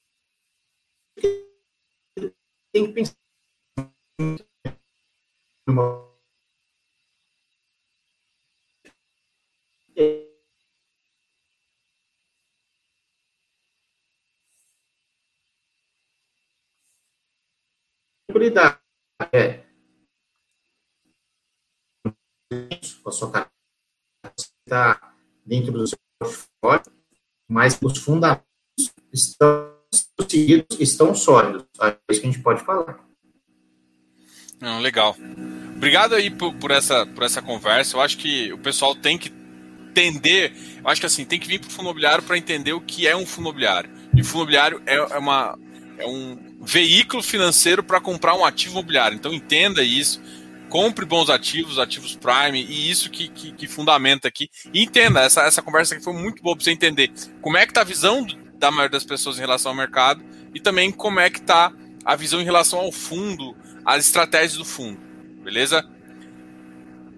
tem que pensar. A sua está dentro do seu portfólio, mas os fundamentos estão seguidos, estão sólidos. É isso que a gente pode falar. Não, legal. Obrigado aí por, por, essa, por essa conversa. Eu acho que o pessoal tem que entender. Eu acho que assim, tem que vir para o fundo imobiliário para entender o que é um fundo imobiliário. E fundo imobiliário é, é, uma, é um veículo financeiro para comprar um ativo imobiliário. Então entenda isso. Compre bons ativos, ativos prime, e isso que, que, que fundamenta aqui. E entenda, essa, essa conversa aqui foi muito boa para você entender como é que está a visão da maioria das pessoas em relação ao mercado e também como é que está a visão em relação ao fundo, as estratégias do fundo. Beleza?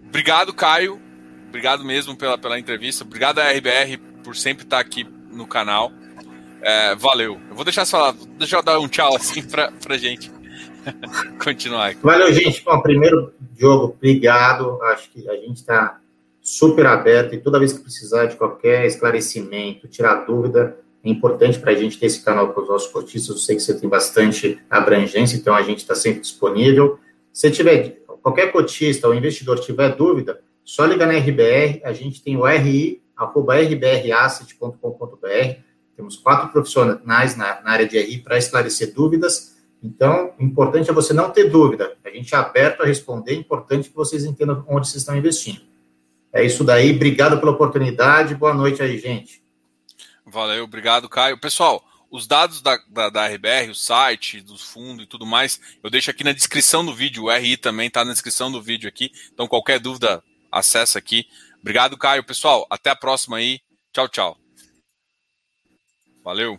Obrigado, Caio. Obrigado mesmo pela, pela entrevista. Obrigado à RBR por sempre estar aqui no canal. É, valeu. Eu vou deixar só, deixa eu dar um tchau assim pra, pra gente continuar. Aqui. Valeu, gente. Bom, primeiro, Diogo, obrigado. Acho que a gente está super aberto e toda vez que precisar de qualquer esclarecimento, tirar dúvida, é importante para a gente ter esse canal para os nossos cotistas. Eu sei que você tem bastante abrangência, então a gente está sempre disponível. Se tiver qualquer cotista ou investidor tiver dúvida, só liga na RBR. A gente tem o RI, arroba rbrasset.com.br. Temos quatro profissionais na, na área de RI para esclarecer dúvidas. Então, o importante é você não ter dúvida. A gente é aberto a responder, é importante que vocês entendam onde vocês estão investindo. É isso daí, obrigado pela oportunidade, boa noite aí, gente. Valeu, obrigado, Caio. Pessoal, os dados da, da, da, RBR, o site, dos fundos e tudo mais, eu deixo aqui na descrição do vídeo. O RI também está na descrição do vídeo aqui. Então, qualquer dúvida, acessa aqui. Obrigado, Caio. Pessoal, até a próxima aí. Tchau, tchau. Valeu.